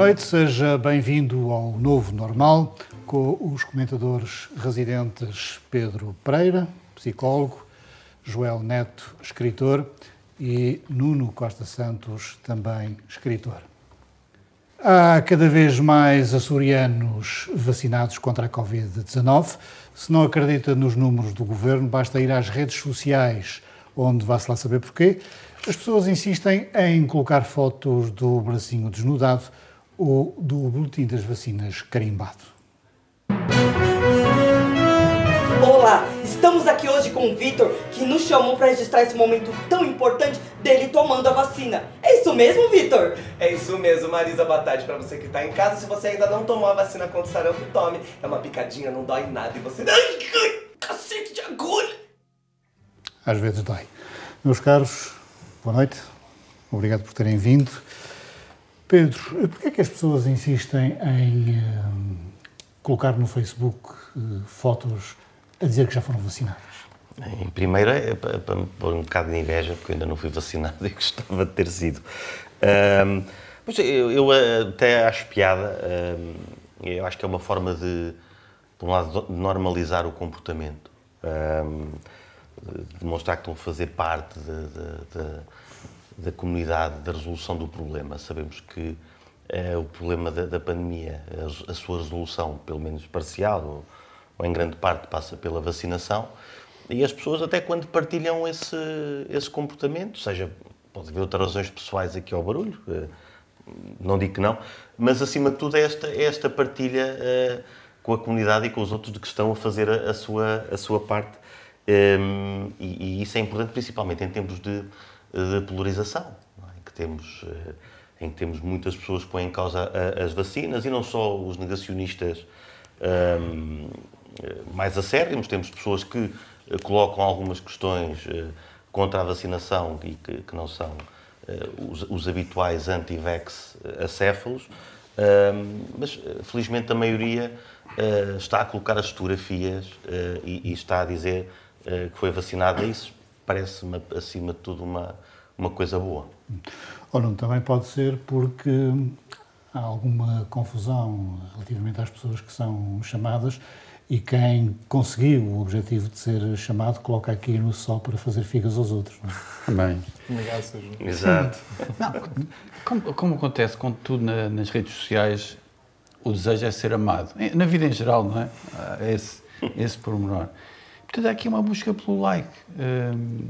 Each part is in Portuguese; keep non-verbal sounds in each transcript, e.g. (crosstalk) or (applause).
Noite, seja bem-vindo ao Novo Normal, com os comentadores residentes Pedro Pereira, psicólogo, Joel Neto, escritor, e Nuno Costa Santos, também escritor. Há cada vez mais açorianos vacinados contra a Covid-19. Se não acredita nos números do governo, basta ir às redes sociais, onde vá-se lá saber porquê. As pessoas insistem em colocar fotos do bracinho desnudado ou do boletim das vacinas carimbado? Olá, estamos aqui hoje com o Vitor, que nos chamou para registrar esse momento tão importante dele tomando a vacina. É isso mesmo, Vitor? É isso mesmo, Marisa. Boa tarde para você que está em casa. Se você ainda não tomou a vacina contra o sarampo, tome. É uma picadinha, não dói nada e você... Ai, cacete de agulha! Às vezes dói. Meus caros, boa noite. Obrigado por terem vindo. Pedro, porquê é que as pessoas insistem em uh, colocar no Facebook uh, fotos a dizer que já foram vacinadas? Em primeiro é para, para pôr um bocado de inveja, porque eu ainda não fui vacinado (laughs) e gostava de ter sido. Um, mas eu, eu, até acho piada, um, eu acho que é uma forma de, de um lado, normalizar o comportamento, um, de demonstrar que estão a fazer parte de, de, de da comunidade da resolução do problema. Sabemos que é o problema da, da pandemia, a, a, sua resolução, pelo menos parcial, ou, ou, em grande parte, passa pela vacinação. E as pessoas, até quando partilham esse, esse comportamento, seja, pode haver outras razões pessoais aqui ao barulho, eh, não digo que não, mas acima de tudo é esta, é esta partilha uh, com a comunidade e com os outros de que estão a fazer a, a sua, a sua parte. Ehm, e, e, isso é importante, principalmente em tempos de, de polarização, é? em, que temos, eh, em que temos muitas pessoas que põem em causa as vacinas e não só os negacionistas um, mais acérrimos, temos pessoas que eh, colocam algumas questões eh, contra a vacinação e que, que não são os, os, habituais anti-vax acéfalos, um, mas felizmente a maioria uh, está a colocar as fotografias uh, e, e, está a dizer uh, que foi vacinada. Isso parece-me, acima de tudo, uma, uma coisa boa. Ou não, também pode ser porque há alguma confusão relativamente às pessoas que são chamadas e quem conseguiu o objetivo de ser chamado coloca aqui no sol para fazer figas aos outros. Também. Exato. Não, como, como, acontece com tudo na, nas redes sociais, o desejo é ser amado. Na vida em geral, não é? Esse, esse pormenor. Portanto, há aqui uma busca pelo like. Um,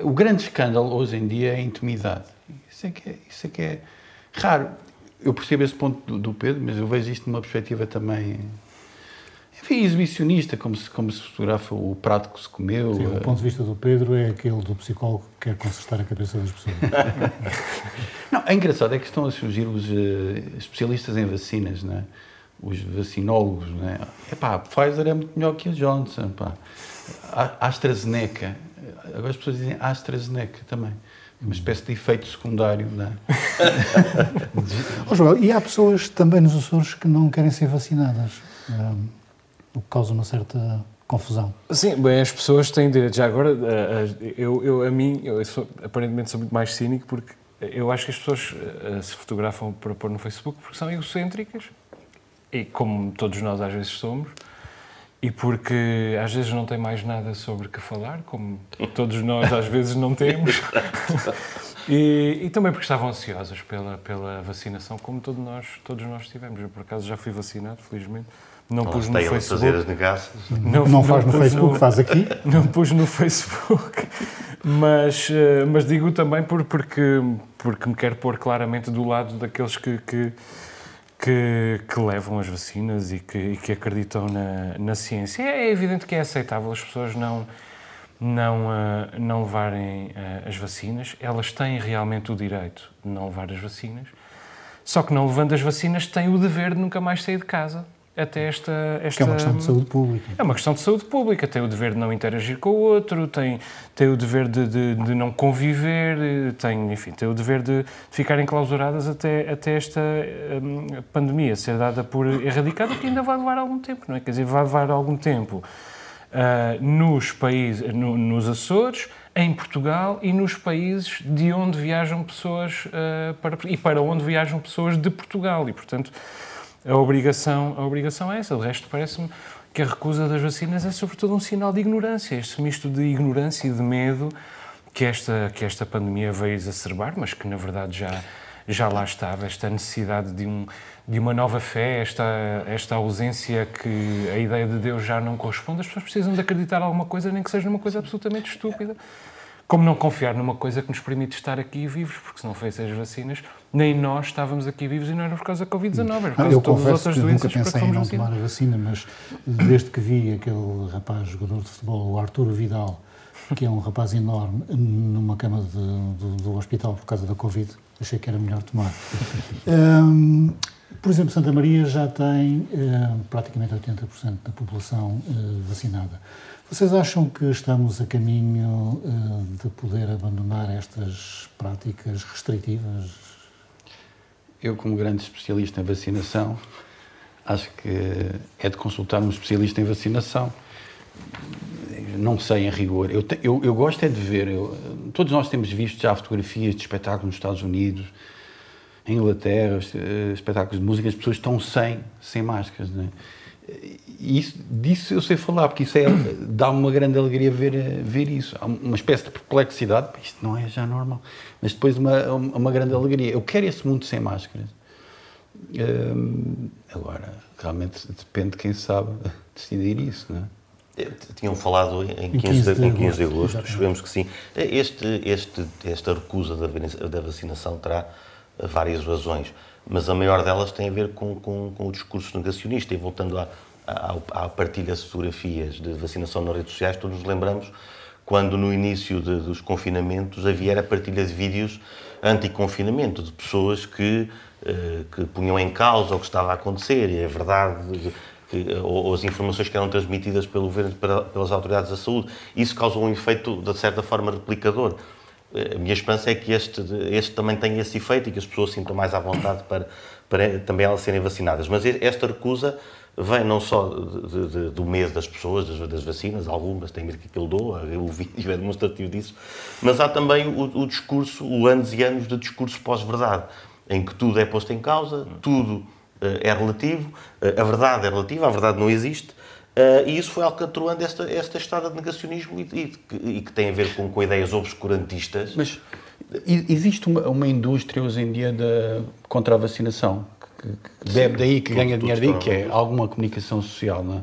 o grande escândalo hoje em dia é a intimidade. Isso é que é, isso é, que é raro. Eu percebo esse ponto do, do Pedro, mas eu vejo isto numa perspectiva também enfim, exibicionista, como se, como se fotografa o prato que se comeu. Sim, o ponto de vista do Pedro é aquele do psicólogo que quer consertar a cabeça das pessoas. (laughs) não, é engraçado é que estão a surgir os uh, especialistas em vacinas, não é? Os vacinólogos, não é? Epá, a Pfizer é muito melhor que a Johnson, pá. A AstraZeneca, agora as pessoas dizem AstraZeneca também. Uma espécie de efeito secundário, não é? (laughs) oh, Joel, e há pessoas também nos Açores que não querem ser vacinadas, um, o que causa uma certa confusão. Sim, bem, as pessoas têm direito. Já agora, eu, eu a mim, eu sou, aparentemente sou muito mais cínico porque eu acho que as pessoas eh, se fotografam para pôr no Facebook porque são egocêntricas e como todos nós às vezes somos, e porque às vezes não tem mais nada sobre que falar, como todos nós às vezes não temos. (laughs) e, e, também porque estavam ansiosas pela, pela vacinação, como todos nós, todos nós tivemos. Eu, por acaso, já fui vacinado, felizmente. Não pus no Facebook. fazer as negaças. Não, não faz no Facebook, no, faz aqui. (laughs) Não pus no Facebook. Mas, eh, mas digo também por, porque, porque me quero pôr claramente do lado daqueles que, que que, que levam as vacinas e que, e que acreditam na, na ciência. É, é evidente que é aceitável as pessoas não, não, uh, não levarem uh, as vacinas. Elas têm realmente o direito de não levar as vacinas. Só que não levando as vacinas têm o dever de nunca mais sair de casa até esta, esta... É uma questão de saúde pública. É uma questão de saúde pública. Tem o dever de não interagir com o outro, tem, tem o dever de, de, de não conviver, tem, enfim, tem o dever de ficarem clausuradas até, até esta um, pandemia ser dada por erradicada, que ainda vai levar algum tempo, não é? Quer dizer, vai levar algum tempo uh, nos países, no, nos Açores, em Portugal e nos países de onde viajam pessoas uh, para, e para onde viajam pessoas de Portugal. E, portanto, a obrigação, a obrigação é essa. De resto, parece-me que a recusa das vacinas é sobretudo um sinal de ignorância, este misto de ignorância e de medo que esta, que esta pandemia veio exacerbar, mas que na verdade já, já lá estava, esta necessidade de, um, de uma nova fé, esta, esta ausência que a ideia de Deus já não corresponde, as pessoas precisam de acreditar alguma coisa, nem que seja numa coisa absolutamente estúpida. Como não confiar numa coisa que nos permite estar aqui vivos, porque se não fossem as vacinas, nem nós estávamos aqui vivos e não era por causa da Covid-19, era por causa eu de todas as outras que doenças nunca pensei em não tomar a vacina, mas desde que vi aquele rapaz jogador de futebol, o Arturo Vidal, que é um rapaz enorme, numa cama de, do, do, hospital por causa da Covid, achei que era melhor tomar. um, por exemplo, Santa Maria já tem uh, praticamente 80% da população uh, vacinada. Vocês acham que estamos a caminho uh, de poder abandonar estas práticas restritivas? Eu, como grande especialista em vacinação, acho que é de consultar um especialista em vacinação. Não sei em rigor. Eu, te, eu, eu gosto é de ver. Eu, todos nós temos visto já fotografias de espetáculos nos Estados Unidos, em Inglaterra, eh, espetáculos de música, as pessoas estão sem, sem máscaras. Não é? E isso, disso eu sei falar, porque isso é, dá-me uma grande alegria ver, ver isso. Há uma espécie de perplexidade, isto não é já normal, mas depois uma, uma grande alegria. Eu quero esse mundo sem máscaras. Hum, agora, realmente depende de quem sabe decidir isso, não é? Tinham falado em 15 de, em 15 de agosto, esperemos que sim. Este, este, esta recusa da, da vacinação terá várias razões mas a maior delas tem a ver com, com, com o discurso negacionista. E voltando à, à, à, partilha de fotografias de vacinação nas redes sociais, todos nos lembramos quando no início de, dos confinamentos havia a partilha de vídeos anti-confinamento, de pessoas que, eh, que punham em causa o que estava a acontecer, e é verdade, que, ou, ou, as informações que eram transmitidas pelo governo para, pelas autoridades da saúde. Isso causou um efeito, de certa forma, replicador a minha esperança é que este, este também tenha esse efeito e que as pessoas sintam mais à vontade para, para também elas serem vacinadas. Mas esta recusa vem não só de, de, do medo das pessoas, das, das, vacinas, algumas têm medo que aquilo doa, (laughs) o vídeo é demonstrativo disso, mas há também o, o discurso, o anos e anos de discurso pós-verdade, em que tudo é posto em causa, tudo uh, é relativo, uh, a verdade é relativa, a verdade não existe, Uh, e isso foi alcatroando esta, esta estada de negacionismo e, e, e, que tem a ver com, com ideias obscurantistas. Mas existe uma, uma indústria hoje em dia de, contra a vacinação, que, que bebe daí, que ganha dinheiro daí, que é alguma comunicação social, não é?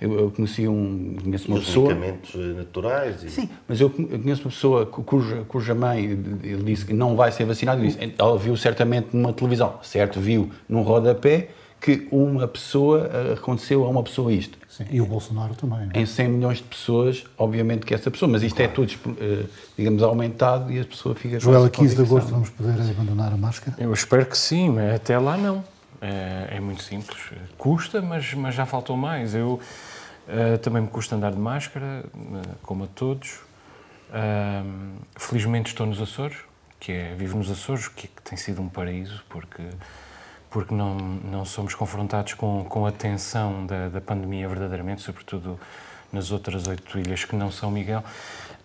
Eu, eu conheci um. Conheço uma e pessoa. medicamentos naturais. E... Sim, mas eu, eu, conheço uma pessoa cuja, cuja mãe ele disse que não vai ser vacinada. Disse, ela viu certamente numa televisão, certo? Viu num rodapé que uma pessoa eh, aconteceu a uma pessoa isto. Sim, e o Bolsonaro também. É? Em 100 milhões de pessoas, obviamente que essa pessoa, mas isto é claro. é tudo, eh, digamos, aumentado e a pessoa fica. Joel, a 15 de agosto vamos poder abandonar a máscara? Eu espero que sim, mas até lá não. É, é muito simples. Custa, mas, mas já faltou mais. Eu uh, também me custa andar de máscara, como a todos. Uh, felizmente estou nos Açores, que é vivo nos Açores, que, que tem sido um paraíso, porque porque não, não somos confrontados com, com a tensão da, da pandemia verdadeiramente, sobretudo nas outras oito ilhas que não São Miguel.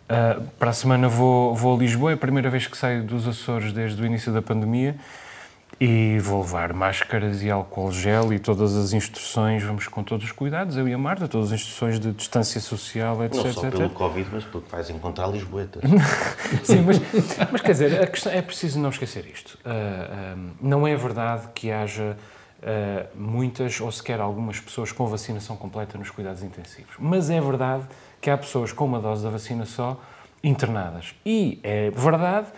Uh, para a semana vou, vou a Lisboa, é a primeira vez que saio dos Açores desde o início da pandemia e vou levar máscaras e álcool gel e todas as instruções, vamos com todos os cuidados, eu e a Marta, todas as instruções de distância social, etc. Não só etc. pelo Covid, mas porque vais encontrar Lisboetas. (laughs) Sim, mas, mas quer dizer, questão, é preciso não esquecer isto. Uh, uh, não é verdade que haja uh, muitas ou sequer algumas pessoas com vacinação completa nos cuidados intensivos, mas é verdade que há pessoas com uma dose da vacina só internadas. E é verdade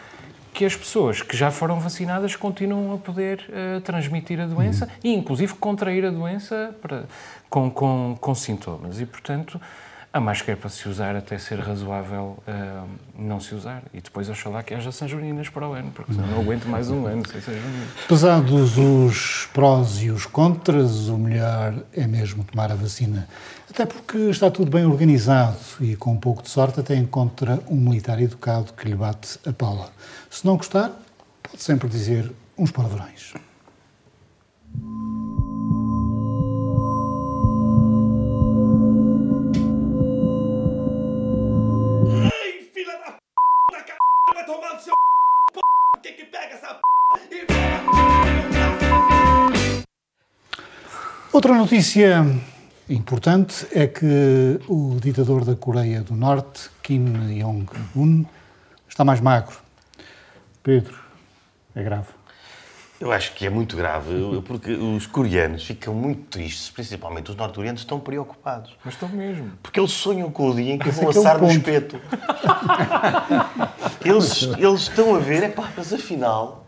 que as pessoas que já foram vacinadas continuam a poder uh, transmitir a doença e, inclusive, contrair a doença para, com, com, com sintomas. E, portanto, a máscara é para se usar até ser razoável uh, não se usar. E depois oxalá que haja São Joaninas para o ano, porque senão não aguento mais um ano sem São Joaninas. Pesados os prós e os contras, o melhor é mesmo tomar a vacina. Até porque está tudo bem organizado e, com um pouco de sorte, até encontra um militar educado que lhe bate a pala. Se não gostar, pode sempre dizer uns palavrões. Outra notícia importante é que o ditador da Coreia do Norte, Kim Jong-un, está mais magro. Pedro, é grave. Eu acho que é muito grave, porque os coreanos ficam muito tristes, principalmente os norte-coreanos estão preocupados. Mas estão mesmo. Porque eles sonham com o dia em que vão é assar é no espeto. (laughs) eles, eles estão a ver, é pá, mas afinal,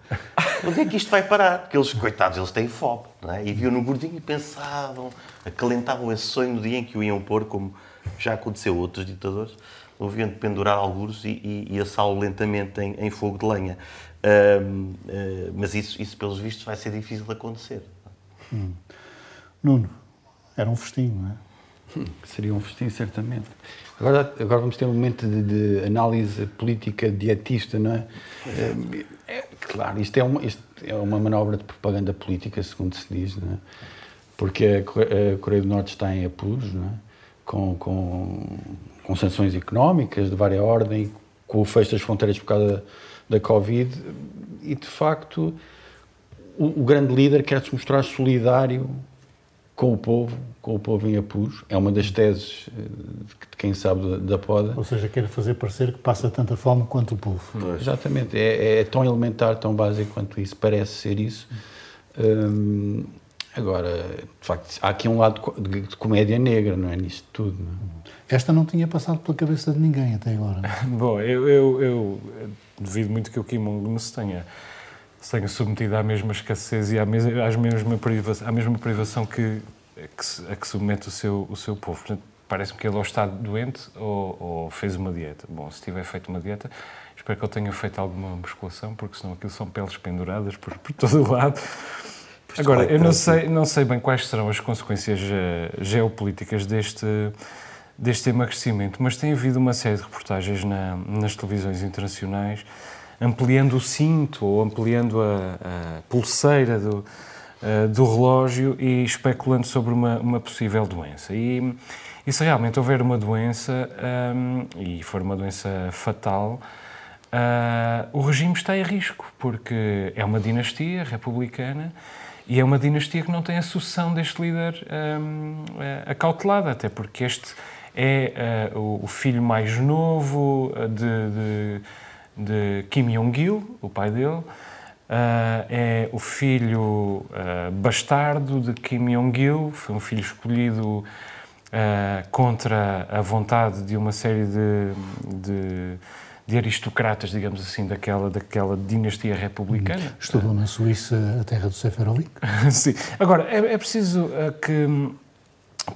Onde é que isto vai parar? Porque eles, coitados, eles têm fome, não é? E viam no gordinho e pensavam, acalentavam esse sonho no dia em que o iam pôr, como já aconteceu a outros ditadores, ouviam de pendurar alguns e, e, e assá-lo lentamente em, em, fogo de lenha. uh, mas isso, isso, pelos vistos, vai ser difícil de acontecer. Hum. Nuno, era um festim, não é? Hum, seria um festim, certamente. Agora, agora vamos ter um momento de, de análise política dietista, não é? é? é claro, isto é, uma, isto é uma manobra de propaganda política, segundo se diz, não é? Porque a Coreia do Norte está em apuros, não é? Com, com, com sanções económicas de várias ordem, com o fecho das fronteiras por causa da, da Covid, e de facto o, o grande líder quer se mostrar solidário com o povo, com o povo em apuros. É uma das teses eh, de quem sabe da, poda. Ou seja, quer fazer parecer que passa tanta fome quanto o povo. Pois. Exatamente. É, é, tão elementar, tão básico quanto isso. Parece ser isso. Hum, agora, de facto, há aqui um lado de, comédia negra, não é? Nisto tudo. Não é? Esta não tinha passado pela cabeça de ninguém até agora. (laughs) Bom, eu, eu, eu duvido muito que o Kim Jong-un se tenha se tenha submetido à mesma escassez e à mesma, às mesma privação, à mesma privação que, que, a que submete o seu, o seu povo. Portanto, parece-me que ele ou está doente ou, ou, fez uma dieta. Bom, se tiver feito uma dieta, espero que ele tenha feito alguma musculação, porque senão aquilo são peles penduradas por, por todo o lado. Agora, eu não sei, não sei bem quais serão as consequências uh, geopolíticas deste, deste emagrecimento, mas tem havido uma série de reportagens na, nas televisões internacionais ampliando o cinto ou ampliando a, a pulseira do, uh, do relógio e especulando sobre uma, uma possível doença. E, e se realmente houver uma doença, um, ehm, e for uma doença fatal, uh, o regime está em risco, porque é uma dinastia republicana e é uma dinastia que não tem a sucessão deste líder um, eh, acautelada, até porque este é uh, o, filho mais novo de, de de Kim Jong-il, o pai dele, uh, é o filho uh, bastardo de Kim Jong-il, foi um filho escolhido uh, contra a vontade de uma série de, de, de, aristocratas, digamos assim, daquela, daquela dinastia republicana. Estudou na Suíça a terra do Seferovic. (laughs) Sim. Agora, é, é preciso que...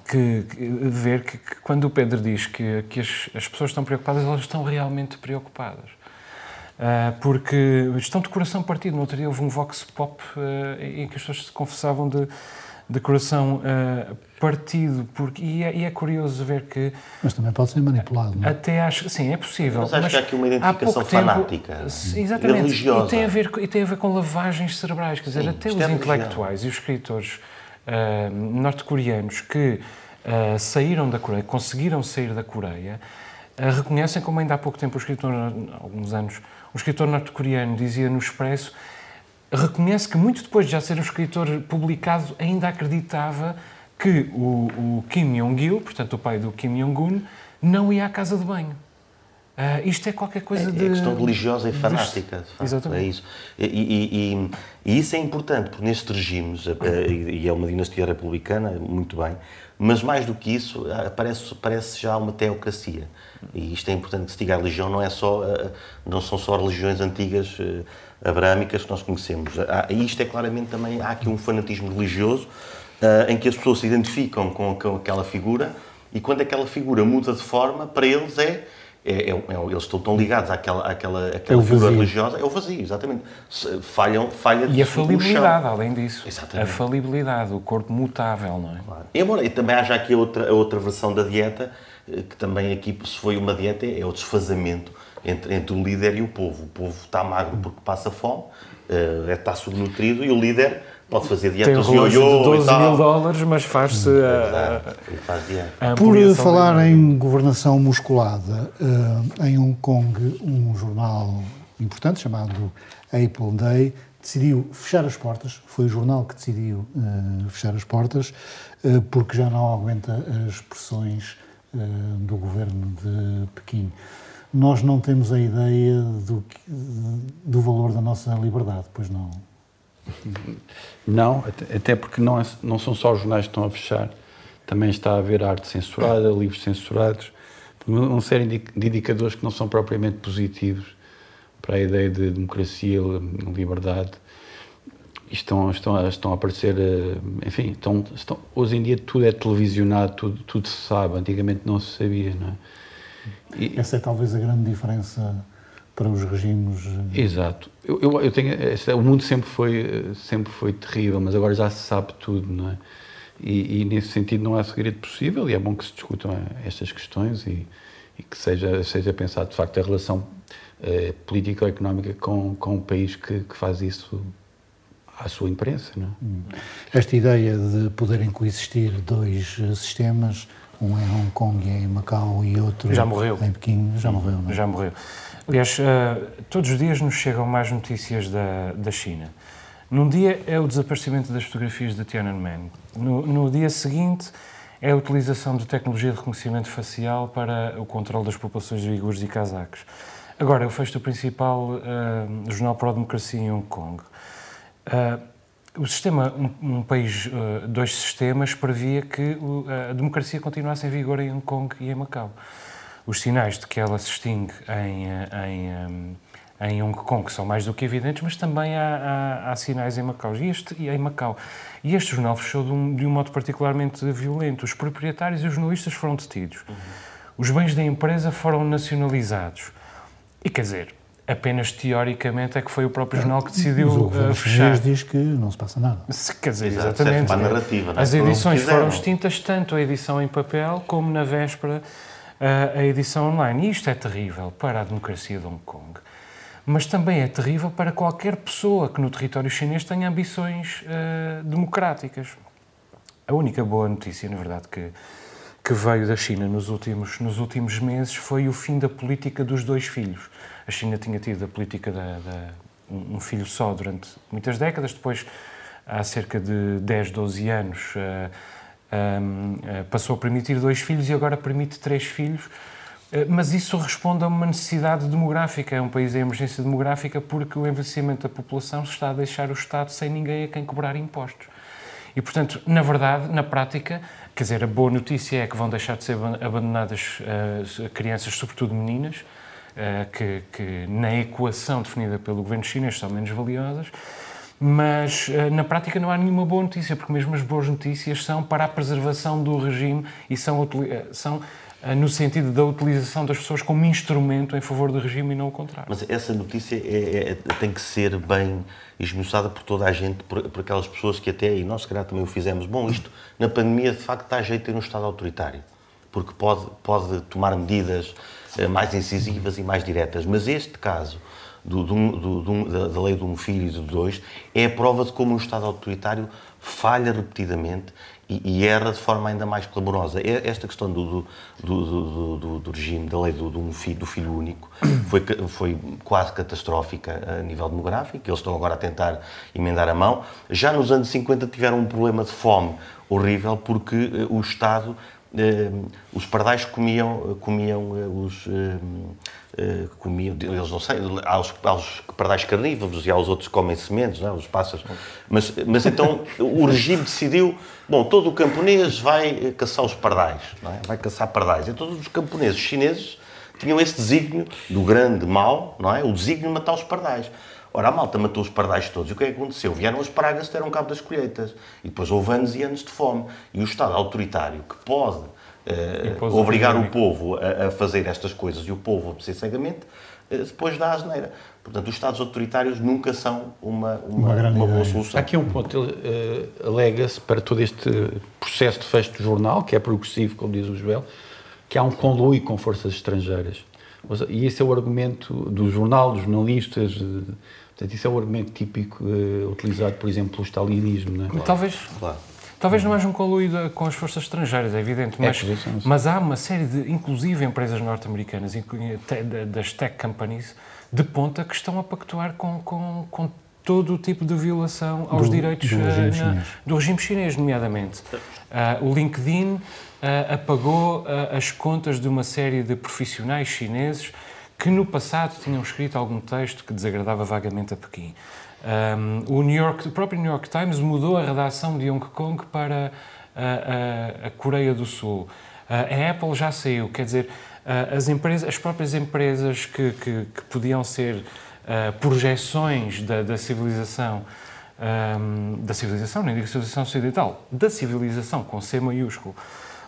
Que, que, ver que, que, quando o Pedro diz que, que as, as pessoas estão preocupadas, elas estão realmente preocupadas. Uh, porque estão de coração partido. No outro dia houve um vox pop uh, em que as pessoas se confessavam de, de coração uh, partido, porque, e é, e, é, curioso ver que... Mas também pode ser manipulado, não é? Até acho, sim, é possível. Mas acho mas que há aqui uma identificação fanática, tempo, exatamente, religiosa. E tem, a ver, e tem a ver com lavagens cerebrais, quer dizer, sim, até os é intelectuais e os escritores norte-coreanos que saíram da Coreia, conseguiram sair da Coreia, reconhecem, como ainda há pouco tempo o escritor, alguns anos, um escritor norte-coreano dizia no Expresso, reconhece que muito depois de já ser um escritor publicado, ainda acreditava que o, o Kim Jong-il, portanto o pai do Kim Jong-un, não ia à casa de banho. Uh, isto é qualquer coisa é, de. É questão religiosa e fanática. De facto, Exatamente. É isso. E, e, e, e, isso é importante, porque nestes regimes, e é uma dinastia republicana, muito bem, mas mais do que isso, parece, parece já uma teocracia. E isto é importante que se diga. A religião não, é só, não são só religiões antigas abrâmicas que nós conhecemos. E isto é claramente também. Há aqui um fanatismo religioso em que as pessoas se identificam com aquela figura e quando aquela figura muda de forma, para eles é é, é, é, eles estão tão ligados àquela, àquela, àquela é figura religiosa, é o vazio, exatamente. Falham, falha E a falibilidade, além disso. Exatamente. A falibilidade, o corpo mutável, não é? Claro. E, embora, e também haja aqui outra, outra versão da dieta, eh, que também aqui, se foi uma dieta, é o desfazamento entre, entre o líder e o povo. O povo está magro porque passa fome, eh, está subnutrido, e o líder pode fazer dietas de 12 mil dólares, mas faz-se a, faz a Por falar em governação musculada, uh, em Hong Kong, um jornal importante chamado Apple Day decidiu fechar as portas. Foi o jornal que decidiu uh, fechar as portas uh, porque já não aguenta as pressões do governo de Pequim. Nós não temos a ideia do, do valor da nossa liberdade, pois não. Não, até porque não, é, não são só os jornais que estão a fechar, também está a haver arte censurada, livros censurados, uma série de indicadores que não são propriamente positivos para a ideia de democracia, liberdade. Estão, estão, estão a aparecer, eh, enfim, estão, estão, hoje em dia tudo é televisionado, tudo, tudo se sabe, antigamente não se sabia, não é? E, Essa é talvez a grande diferença para os regimes. Eh, Exato. Eu, eu, eu tenho, o mundo sempre foi, sempre foi terrível, mas agora já se sabe tudo, não é? E, e, nesse sentido não há segredo possível e é bom que se discutam eh, estas questões e, e que seja, seja pensado de facto a relação eh, política ou económica com, com o país que, que faz isso à sua imprensa. Não é? Hum. Esta ideia de poderem coexistir dois eh, sistemas, um em Hong Kong e em Macau e outro já morreu. em Pequim, já morreu. Não é? Já morreu. Aliás, uh, todos os dias nos chegam mais notícias da, da China. Num dia é o desaparecimento das fotografias de Tiananmen. No, no dia seguinte é a utilização de tecnologia de reconhecimento facial para o controle das populações de uigures e cazaques. Agora, eu fecho o principal uh, jornal pró-democracia em Hong Kong. Uh, o sistema, um, um país, uh, dois sistemas, previa que a democracia continuasse em vigor em Hong Kong e em Macau os sinais de que ela se extingue em, em, em Hong Kong são mais do que evidentes, mas também há, há, há sinais em Macau. E este, em Macau. E este jornal fechou de um, de um modo particularmente violento. Os proprietários e os jornalistas foram detidos. Uhum. Os bens da empresa foram nacionalizados. E quer dizer, apenas teoricamente é que foi o próprio jornal que decidiu Mas o uh, fechar. diz que não se passa nada. Quer dizer, Exato, exatamente. narrativa, As edições foram extintas, tanto a edição em papel como na véspera a edição online. E isto é terrível para a democracia de Hong Kong, mas também é terrível para qualquer pessoa que no território chinês tenha ambições uh, democráticas. A única boa notícia, na verdade, que, que veio da China nos últimos, nos últimos meses foi o fim da política dos dois filhos. A China tinha tido a política da um filho só durante muitas décadas, depois, há cerca de 10, 12 anos, uh, passou a permitir dois filhos e agora permite três filhos. Eh, mas isso responde a uma necessidade demográfica. É um país em emergência demográfica porque o envelhecimento da população está a deixar o Estado sem ninguém a quem cobrar impostos. E, portanto, na verdade, na prática, quer dizer, a boa notícia é que vão deixar de ser abandonadas uh, crianças, sobretudo meninas, uh, que, que, na equação definida pelo governo chinês são menos valiosas mas eh, na prática não há nenhuma boa notícia, porque mesmo as boas notícias são para a preservação do regime e são, eh, são eh, no sentido da utilização das pessoas como instrumento em favor do regime e não o contrário. Mas essa notícia é, é, tem que ser bem esmiuçada por toda a gente, por, por, aquelas pessoas que até, e nós se calhar também o fizemos, bom, isto na pandemia de facto está a jeito ter um Estado autoritário, porque pode, pode tomar medidas mais incisivas e mais diretas, mas este caso do, do, do, da lei de um filho e de dois, é a prova de como um Estado autoritário falha repetidamente e, e erra de forma ainda mais clamorosa. Esta questão do, do, do, do regime, da lei do, do, filho, do filho único, foi, foi quase catastrófica a nível demográfico. Eles estão agora a tentar emendar a mão. Já nos anos 50 tiveram um problema de fome horrível porque eh, o Estado, eh, os pardais comiam, comiam eh, os que comiam, eles não sei, há os, há os pardais carnívoros e há os outros que comem sementes, não é? os pássaros. Mas, mas então o regime decidiu, bom, todo o camponês vai caçar os pardais, não é? vai caçar pardais. E todos os camponeses chineses tinham esse desígnio do grande mal, não é? O desígnio de matar os pardais. Ora, a malta matou os pardais todos. E o que é que aconteceu? Vieram as pragas deram cabo das colheitas. E depois houve anos e anos de fome. E o Estado autoritário, que pode eh, obrigar o povo a, a, fazer estas coisas e o povo a obedecer cegamente, eh, depois dá a asneira. Portanto, os Estados autoritários nunca são uma, uma, uma, uma boa solução. Há aqui um ponto, ele uh, alega-se para todo este processo de fecho do jornal, que é progressivo, como diz o Joel, que há um conluio com forças estrangeiras. E esse é o argumento do jornal, dos jornalistas. Portanto, isso é o argumento típico uh, utilizado, por exemplo, pelo stalinismo. Não é? Claro. Talvez, claro. Talvez não haja um conluio com as forças estrangeiras, é evidente, é mas, é mas há uma série de, inclusive, empresas norte-americanas, das tech companies, de ponta, que estão a pactuar com, com, com todo o tipo de violação aos do, direitos do regime, uh, na, do regime chinês, nomeadamente. Uh, o LinkedIn uh, apagou as contas de uma série de profissionais chineses que no passado tinham escrito algum texto que desagradava vagamente a Pequim. Um, o, New York, o próprio New York Times mudou a redação de Hong Kong para a, a, a Coreia do Sul. a Apple já saiu, quer dizer, as, empresas, as próprias empresas que, que, que podiam ser uh, projeções da, da civilização, um, da civilização, nem digo civilização ocidental, da civilização com C maiúsculo,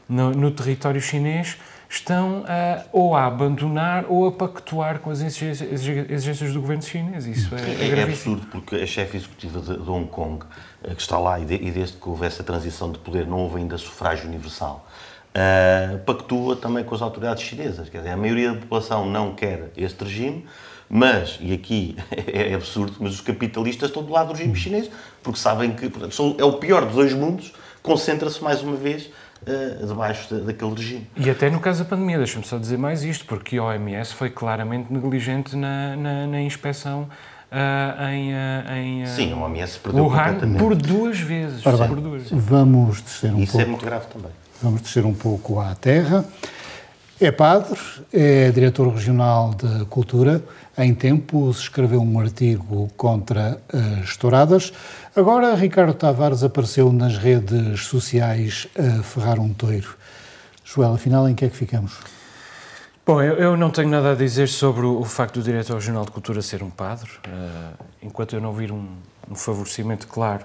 no, no território chinês, estão uh, ou a abandonar ou a pactuar com as exigências do governo chinês. Isso é, é, é absurdo, porque a chefe executiva de, de Hong Kong, uh, que está lá e, de, e, desde que houve essa transição de poder não houve ainda sufrágio universal, uh, pactua também com as autoridades chinesas. Quer dizer, a maioria da população não quer este regime, mas, e aqui (laughs) é absurdo, mas os capitalistas estão do lado do regime chinês, porque sabem que portanto, é o pior dos dois mundos, concentra-se mais uma vez uh, debaixo de, daquele regime. E até no caso da pandemia, deixa-me só dizer mais isto, porque a OMS foi claramente negligente na, na, na inspeção Uh, em, uh, em uh, Sim, a OMS perdeu Wuhan por duas vezes. Ora por duas. Vamos descer um Isso pouco. é muito grave também. Vamos descer um pouco à terra. É padre, é diretor regional de cultura. Em tempos escreveu um artigo contra as touradas. Agora Ricardo Tavares apareceu nas redes sociais a ferrar um toiro. Joel, afinal, em que é que ficamos? Bom, eu, eu não tenho nada a dizer sobre o, o, facto do diretor regional de cultura ser um padre. Uh, enquanto eu não vir um, um favorecimento claro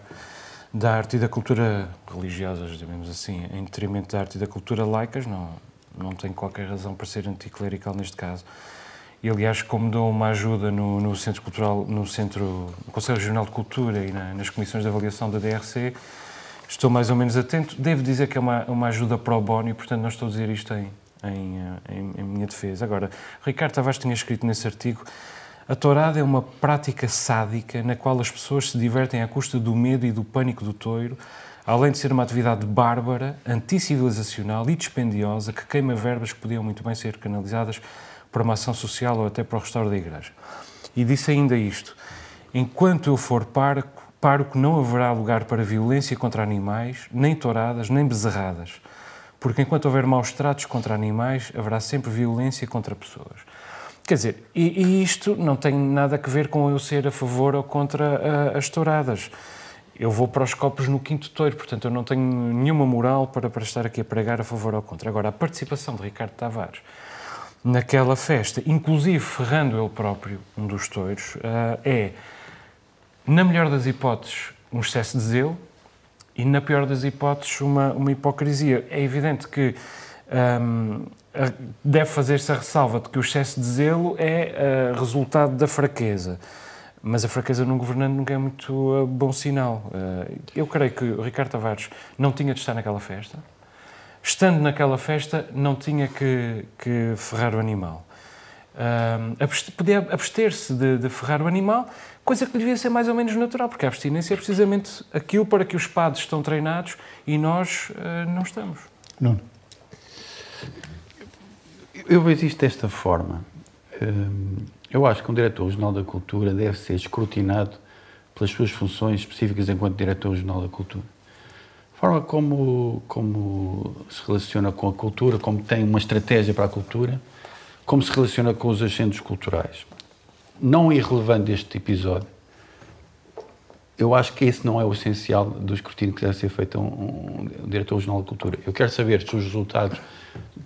da arte e da cultura religiosas, digamos assim, em detrimento da arte e da cultura laicas, não, não tenho qualquer razão para ser anticlerical neste caso. E, aliás, como dou uma ajuda no, no Centro Cultural, no Centro, no Conselho Regional de Cultura e na, nas comissões de avaliação da DRC, estou mais ou menos atento. Devo dizer que é uma, uma ajuda pro bono e, portanto, não estou a dizer isto em, em, em, em minha defesa. Agora, Ricardo Tavares tinha escrito nesse artigo a tourada é uma prática sádica na qual as pessoas se divertem à custa do medo e do pânico do toiro, além de ser uma atividade bárbara, anticivilizacional e dispendiosa que queima verbas que podiam muito bem ser canalizadas para uma ação social ou até para o restauro da igreja. E disse ainda isto: enquanto eu for parco, parco não haverá lugar para violência contra animais, nem touradas, nem bezerradas, porque enquanto houver maus tratos contra animais, haverá sempre violência contra pessoas. Quer dizer, e, e isto não tem nada a ver com eu ser a favor ou contra uh, as touradas eu vou para os copos no quinto touro, portanto eu não tenho nenhuma moral para, para estar aqui a pregar a favor ou contra. Agora, a participação de Ricardo Tavares naquela festa, inclusive ferrando ele próprio um dos touros, uh, é, na melhor das hipóteses, um excesso de zelo e, na pior das hipóteses, uma, uma hipocrisia. É evidente que um, deve fazer-se a ressalva de que o excesso de zelo é uh, resultado da fraqueza mas a fraqueza num governante nunca é muito uh, bom sinal. Uh, eu creio que o Ricardo Tavares não tinha de estar naquela festa. Estando naquela festa, não tinha que, que ferrar o animal. Uh, podia abster-se de, de, ferrar o animal, coisa que devia ser mais ou menos natural, porque a abstinência é precisamente aquilo para que os padres estão treinados e nós uh, não estamos. Não. Eu vejo isto desta forma. Eu acho que um diretor regional da cultura deve ser escrutinado pelas suas funções específicas enquanto diretor regional da cultura. A forma como, como se relaciona com a cultura, como tem uma estratégia para a cultura, como se relaciona com os agentes culturais. Não irrelevante este episódio, eu acho que esse não é o essencial do escrutínio que deve ser feito a um, um diretor regional de cultura. Eu quero saber se os resultados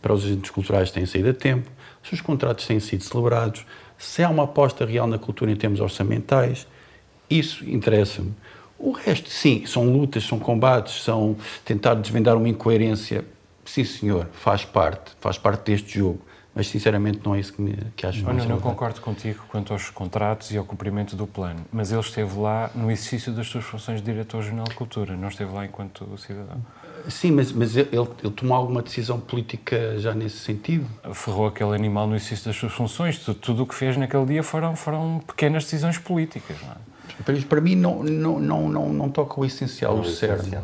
para os agentes culturais têm saído a tempo, se os contratos têm sido celebrados, se há uma aposta real na cultura em termos orçamentais. Isso interessa-me. O resto, sim, são lutas, são combates, são tentar desvendar uma incoerência. Sim, senhor, faz parte, faz parte deste jogo mas sinceramente não é isso que, me, que acho Olha, eu não concordo contigo quanto aos contratos e ao cumprimento do plano, mas ele esteve lá no exercício das suas funções de diretor-geral de cultura, não esteve lá enquanto cidadão. Sim, mas, mas ele, ele, tomou alguma decisão política já nesse sentido? Ferrou aquele animal no exercício das suas funções, tudo, tudo o que fez naquele dia foram, foram pequenas decisões políticas. Não é? Para mim não, não, não, não, não toca o essencial, o cerne.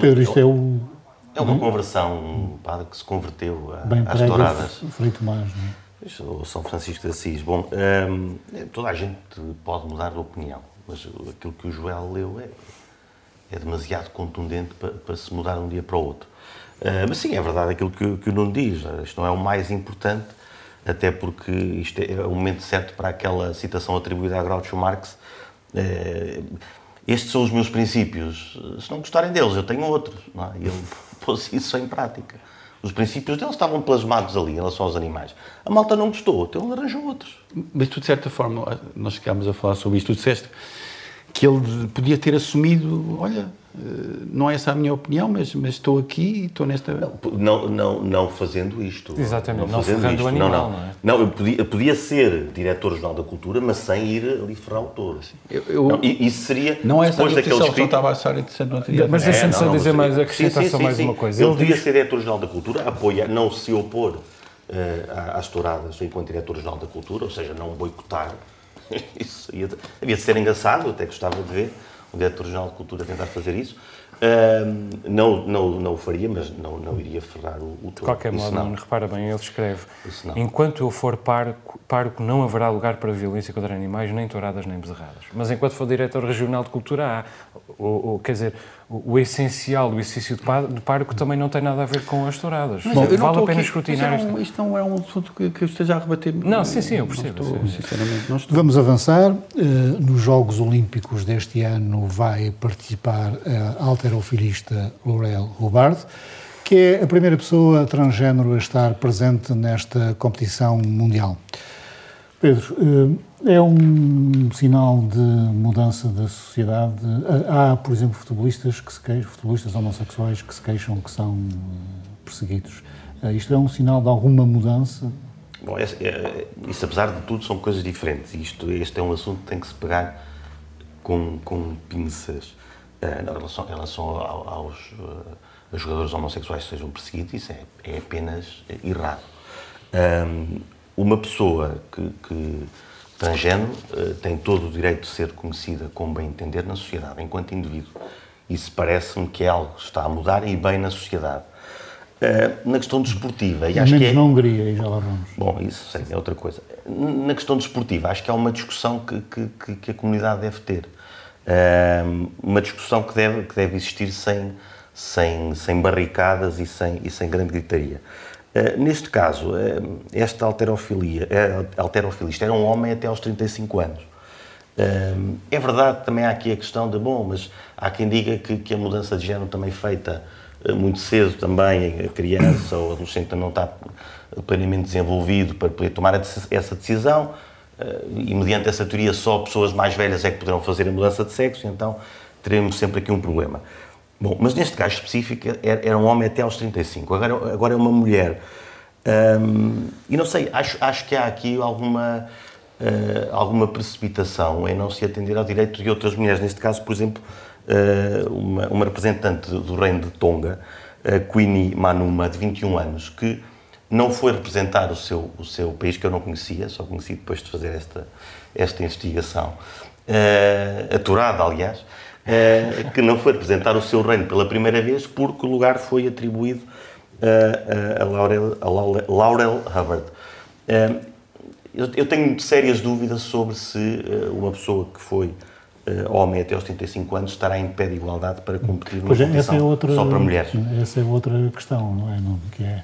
Pedro, isto é o é uma hum? conversão, um padre que se converteu a, Bem às touradas. Frei Tomás, não é? O São Francisco de Assis. Bom, hum, toda a gente pode mudar de opinião, mas aquilo que o Joel leu é, é demasiado contundente para, para, se mudar de um dia para o outro. Uh, mas sim, é verdade aquilo que, que o Nuno diz, isto não é o mais importante, até porque isto é, é o momento certo para aquela citação atribuída a Groucho Marx. Uh, estes são os meus princípios. Se não gostarem deles, eu tenho outros. É? ele (laughs) pôs isso em prática. Os princípios deles estavam plasmados ali em relação aos animais. A malta não gostou, então ele arranjou outros. Mas tu, de certa forma, nós chegámos a falar sobre isto, tu disseste que ele podia ter assumido, olha, eh, não é essa a minha opinião, mas, mas estou aqui e estou nesta... Não, não, não fazendo isto. Exatamente, não, não fazendo isto. o animal, não, não. não, é? não eu, podia, eu podia ser diretor-geral da cultura, mas sem ir ali ferrar o touro. Eu, eu, não, isso seria... Não é essa a escrito, só estava a achar interessante no dia. Mas deixa-me é, só dizer mais, acrescentar sim, sim, só mais sim, uma coisa. Ele, ele podia diz... ser diretor-geral da cultura, apoiar, não se opor uh, às touradas enquanto diretor-geral da cultura, ou seja, não boicotar. (laughs) Isso ia, devia ser engraçado, até gostava de ver o diretor-geral de cultura tentar fazer isso não, não, não o faria, mas não, não iria ferrar o, o De qualquer modo, não. repara bem, ele escreve: Enquanto eu for parco, parco, não haverá lugar para violência contra animais, nem touradas nem bezerradas. Mas enquanto for diretor regional de cultura, há. O, o, quer dizer, o, o essencial do exercício de parco também não tem nada a ver com as touradas. Bom, vale a pena aqui, escrutinar isto. Não, isto não é um assunto que, que esteja a rebater. Não, sim, sim, eu percebo. Não estou, sinceramente, não estou. Vamos avançar. Uh, nos Jogos Olímpicos deste ano vai participar a alterofilista Laurel Hubbard, que é a primeira pessoa transgênero a estar presente nesta competição mundial. Pedro, eh, é um sinal de mudança da sociedade. Há, por exemplo, futebolistas que se queixam, futebolistas homossexuais que se queixam que são eh, perseguidos. Eh, isto é um sinal de alguma mudança? Bom, isso apesar de tudo são coisas diferentes. Isto, este é um assunto que tem que se pegar com, com pinças em relação, em relação aos, aos jogadores homossexuais que sejam perseguidos. Isso é, é apenas errado. Um, uma pessoa que, que transgênero uh, tem todo o direito de ser conhecida como bem entender na sociedade, enquanto indivíduo. Isso parece-me que é algo que está a mudar e bem na sociedade. Uh, na questão desportiva, e acho que é... na Hungria, e já lá vamos. Bom, isso sim, é outra coisa. Na questão desportiva, acho que há uma discussão que, que, que a comunidade deve ter. Uh, uma discussão que deve, que deve existir sem, sem, sem barricadas e sem, e sem grande gritaria. Eh, neste caso, uh, esta alterofilia, uh, alterofilista era um homem até aos 35 anos. é verdade, também há aqui a questão de, bom, mas há quem diga que, que a mudança de género também feita muito cedo também, a criança ou adolescente não está plenamente desenvolvido para poder tomar essa decisão, e mediante essa teoria só pessoas mais velhas é que poderão fazer a mudança de sexo, então teremos sempre aqui um problema. Bom, mas neste caso específico era um homem até aos 35, agora, agora é uma mulher. Um, e não sei, acho, acho que há aqui alguma, uh, alguma precipitação em não se atender ao direito de outras mulheres. Neste caso, por exemplo, uh, uma, uma, representante do reino de Tonga, uh, Queenie Manuma, de 21 anos, que não foi representar o seu, o seu país, que eu não conhecia, só conheci depois de fazer esta, esta investigação, uh, aturada, aliás, uh, que não foi representar o seu reino pela primeira vez porque o lugar foi atribuído a, a, Laurel, a Laurel Hubbard. Uh, eu, eu, tenho sérias dúvidas sobre se uh, uma pessoa que foi homem até aos 35 anos estará em pé de igualdade para competir numa pois é, competição é outra, só para mulheres. Essa é outra questão, não é? Não, que é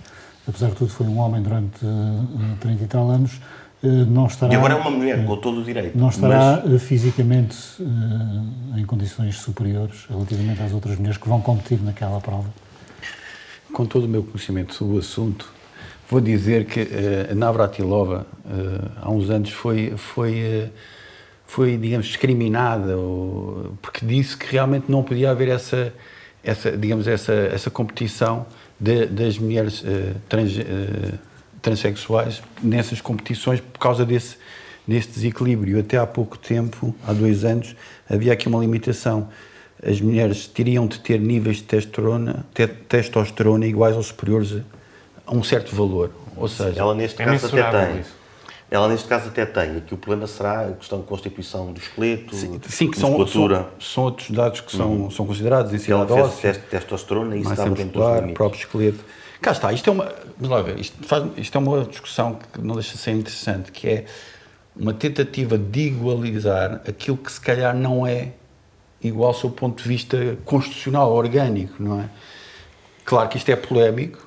apesar de tudo foi um homem durante uh, 30 e tal anos, uh, não estará... E agora é uma mulher, com todo o direito. Não estará mas... fisicamente uh, em condições superiores relativamente às outras mulheres que vão competir naquela prova? Com todo o meu conhecimento sobre o assunto, vou dizer que a Navratilova, há uns anos, foi... foi foi, digamos, discriminada, ou, porque disse que realmente não podia haver essa, essa digamos, essa, essa competição de, das mulheres uh, trans, uh, transexuais nessas competições por causa desse, desse desequilíbrio. Até há pouco tempo, há dois anos, havia aqui uma limitação. As mulheres teriam de ter níveis de testosterona, te, testosterona iguais ou superiores a um certo valor. Ou seja, ela neste é caso até tem. Isso. Ela, neste caso, até tem. Aqui o problema será a questão de constituição do esqueleto, sim, sim que são, são, são, outros dados que são, uhum. são considerados. Se ela fez teste de testosterona, isso estava dentro muscular, do próprio esqueleto. Cá está, isto é uma, vamos lá ver, isto, faz, isto é uma discussão que não deixa de ser interessante, que é uma tentativa de igualizar aquilo que se calhar não é igual do ponto de vista constitucional, orgânico, não é? Claro que isto é polémico,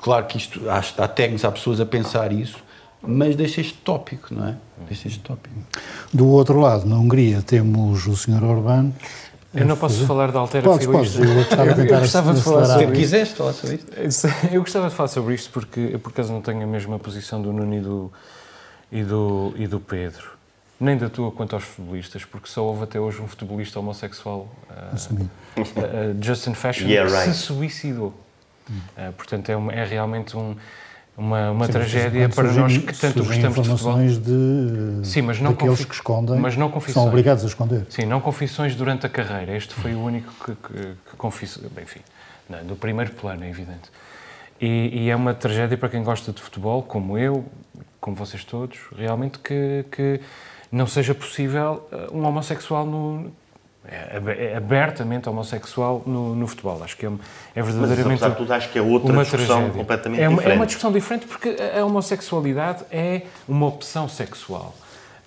claro que isto, há, há técnicos, há pessoas a pensar isso, mas deixa este tópico, não é? Deixa este tópico. Do outro lado, na Hungria, temos o Sr. Orbán. Eu não posso falar da altera podes, podes, eu gostava, eu, eu gostava de falar sobre isto. Quiseste falar sobre isto? Eu gostava de falar sobre isto porque, por acaso, não tenho a mesma posição do Nuno e do, e do, e do Pedro. Nem da tua quanto aos futebolistas, porque só houve até hoje um futebolista homossexual, uh, uh, uh, Justin Fashion, yeah, right. que se suicidou. Hum. portanto, é, um, é realmente um, uma, uma Sim, tragédia para surgem, nós que tanto gostamos de futebol. de Sim, mas não daqueles que escondem, mas não confissões. são obrigados a esconder. Sim, não confissões durante a carreira. Este foi o único que, que, que confessou, enfim, não, do primeiro plano, é evidente. E, e, é uma tragédia para quem gosta de futebol, como eu, como vocês todos, realmente que, que não seja possível eh, um homossexual no, abertamente homossexual no, no, futebol. Acho que é, é verdadeiramente. Mas, apesar de tudo, acho que é outra uma discussão tragédia. completamente é uma, diferente. É uma discussão diferente porque a homossexualidade é uma opção sexual.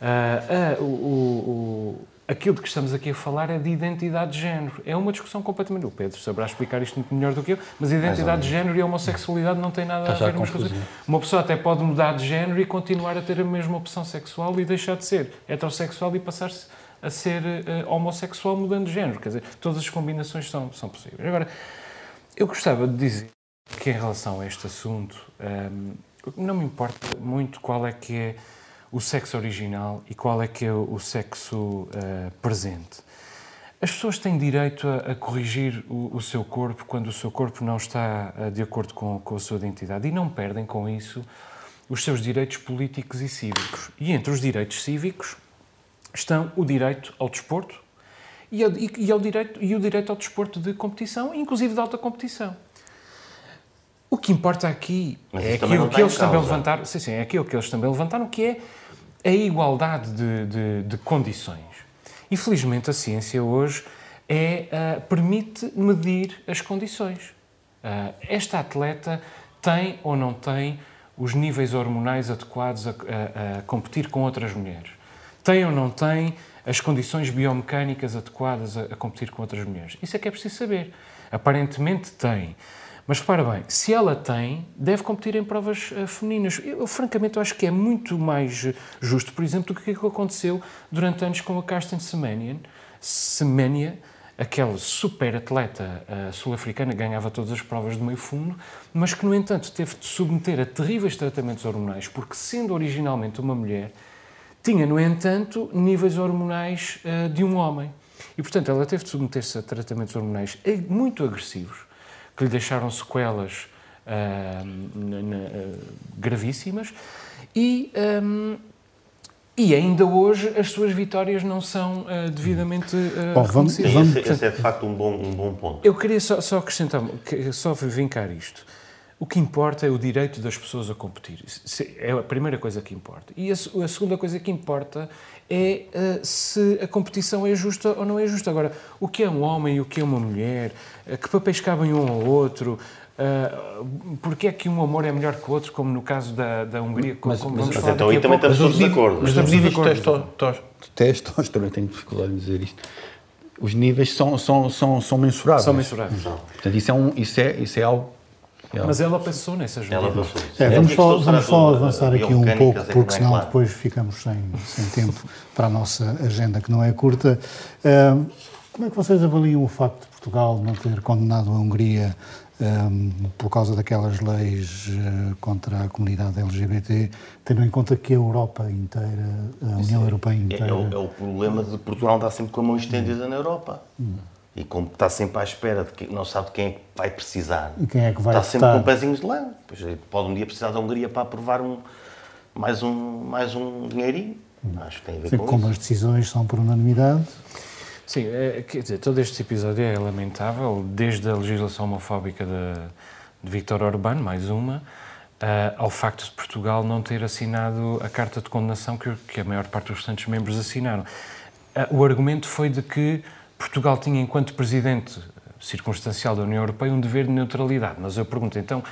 Uh, uh, o, o, aquilo de que estamos aqui a falar é de identidade de género. É uma discussão completamente. O Pedro saberá explicar isto muito melhor do que eu, mas identidade de género e homossexualidade não tem nada Está a ver umas coisas. Uma pessoa até pode mudar de género e continuar a ter a mesma opção sexual e deixar de ser heterossexual e passar-se a ser uh, homossexual mudando de género. Quer dizer, todas as combinações são, são possíveis. Agora, eu gostava de dizer que em relação a este assunto, um, ehm, não me importa muito qual é que é o sexo original e qual é que é o sexo uh, presente. As pessoas têm direito a, a corrigir o, o, seu corpo quando o seu corpo não está uh, de acordo com, com a sua identidade e não perdem com isso os seus direitos políticos e cívicos. E entre os direitos cívicos estão o direito ao desporto e, ao, e, e, ao direito, e o direito ao desporto de competição, inclusive de alta competição. O que importa aqui Mas é aquilo que eles também levantaram, sim, sim, é aquilo que eles também levantaram, que é a igualdade de, de, de condições. Infelizmente, a ciência hoje é, uh, permite medir as condições. Uh, esta atleta tem ou não tem os níveis hormonais adequados a, a, a competir com outras mulheres tem ou não tem as condições biomecânicas adequadas a, a, competir com outras mulheres? Isso é que é preciso saber. Aparentemente tem. Mas repara bem, se ela tem, deve competir em provas uh, femininas. Eu, francamente, acho que é muito mais justo, por exemplo, do que o que aconteceu durante anos com a Karsten Semenya, Semenya aquela super atleta uh, sul-africana, ganhava todas as provas de meio fundo, mas que, no entanto, teve de submeter a terríveis tratamentos hormonais, porque, sendo originalmente uma mulher, tinha, no entanto, níveis hormonais uh, de um homem. E, portanto, ela teve de submeter-se a tratamentos hormonais muito agressivos, que lhe deixaram sequelas uh, uh, gravíssimas, e, um, e ainda hoje as suas vitórias não são devidamente Bom, vamos, vamos, esse, esse, é, de facto, um bom, um bom ponto. Eu queria só, só acrescentar, só vincar isto. O que importa é o direito das pessoas a competir. É a primeira coisa que importa. E a, segunda coisa que importa é uh, se a competição é justa ou não é justa. Agora, o que é um homem e o que é uma mulher, uh, que papéis cabem um ao outro, uh, porque é que um amor é melhor que o outro, como no caso da, da Hungria, mas, como mas, vamos mas falar então aí também estamos todos de acordo. Mas os níveis de testosterona, tenho dificuldade em dizer isto, os níveis são, são, são, são mensuráveis. São mensuráveis. Portanto, isso é, um, isso, é, isso é algo Mas ela pensou nessa Ela jogada. passou. É, A vamos só, vamos só avançar aqui um pouco, é que porque é senão claro. depois ficamos sem, sem tempo para a nossa agenda, que não é curta. Ah, como é que vocês avaliam o facto de Portugal não ter condenado a Hungria ah, por causa daquelas leis ah, contra a comunidade LGBT, tendo em conta que a Europa inteira, a União Europeia É, inteira... é o, é o problema de Portugal estar sempre com a mão estendida na Europa. E como está sempre à espera de que não sabe de quem é que vai precisar. E quem é que vai Está sempre votar? com pezinhos de lã. Pois é, pode um dia precisar da Hungria para aprovar um, mais, um, mais um dinheirinho. Acho que tem a ver Sim, com como isso. as decisões são por unanimidade, Sim, é, quer dizer, todo este episódio é lamentável, desde a legislação homofóbica de, de Vítor Orbán, mais uma, ah, ao facto de Portugal não ter assinado a carta de condenação que, que a maior parte dos restantes membros assinaram. Ah, o argumento foi de que Portugal tinha, enquanto presidente circunstancial da União Europeia, um dever de neutralidade. Mas eu pergunto, então,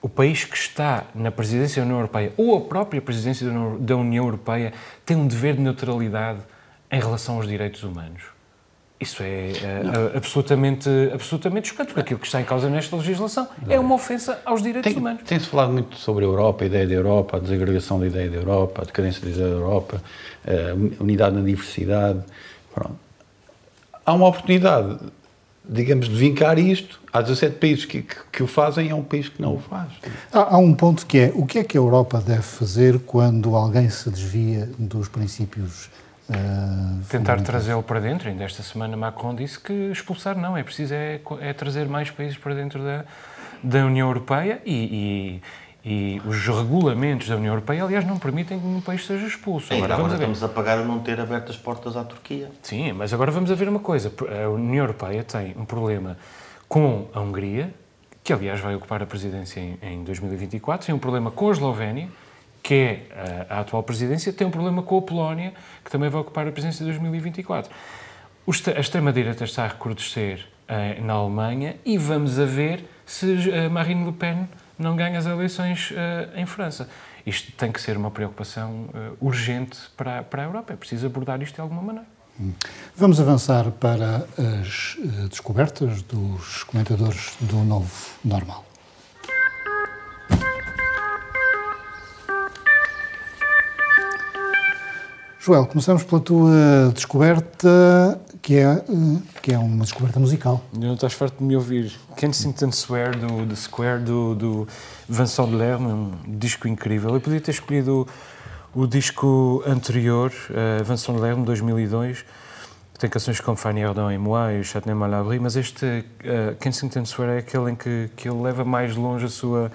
o país que está na presidência da União Europeia ou a própria presidência da União- Europeia tem um dever de neutralidade em relação aos direitos humanos? Isso é eh, absolutamente, absolutamente chocante, porque aquilo que está em causa nesta legislação é uma ofensa aos direitos Tem- humanos. Tem-se falado muito sobre a Europa, a ideia da Europa, a desagregação da ideia da Europa, a decadência da ideia da Europa, a unidade na diversidade. Pronto. Há uma oportunidade, digamos, de vincar isto. Há 17 países que, que, que o fazem e é um país que não o faz. Há, há um ponto que é, o que é que a Europa deve fazer quando alguém se desvia dos princípios ah, Tentar trazê-lo para dentro. Ainda esta semana Macron disse que expulsar não, é preciso é, é trazer mais países para dentro da, da União Europeia e, e, e os regulamentos da União Europeia, aliás, não permitem que nenhum país seja expulso. Agora, agora vamos estamos a pagar a não ter aberto as portas à Turquia. Sim, mas agora vamos a ver uma coisa. A União Europeia tem um problema com a Hungria, que aliás vai ocupar a presidência em, em 2024, tem um problema com a Eslovénia, que é a, a atual presidência, tem um problema com a Polónia, que também vai ocupar a presidência em 2024. O a extrema-direita está a recrudescer eh, na Alemanha e vamos a ver se eh, Marine Le Pen não ganha as eleições eh, em França. Isto tem que ser uma preocupação eh, urgente para, para a Europa. É preciso abordar isto de alguma maneira. Vamos avançar para as descobertas dos comentadores do novo normal. Joel, começamos pela tua descoberta, que é, eh, que é uma descoberta musical. Não estás farto de me ouvir. Kensington Square do, do Square do, do Vincent Delerme, um disco incrível. Eu podia ter escolhido o, o disco anterior, uh, Vincent Delerme, 2002, que tem canções como Fanny Ardant et Moi e Châtenay Malabry, mas este uh, Kensington Square é aquele em que, que ele leva mais longe a sua,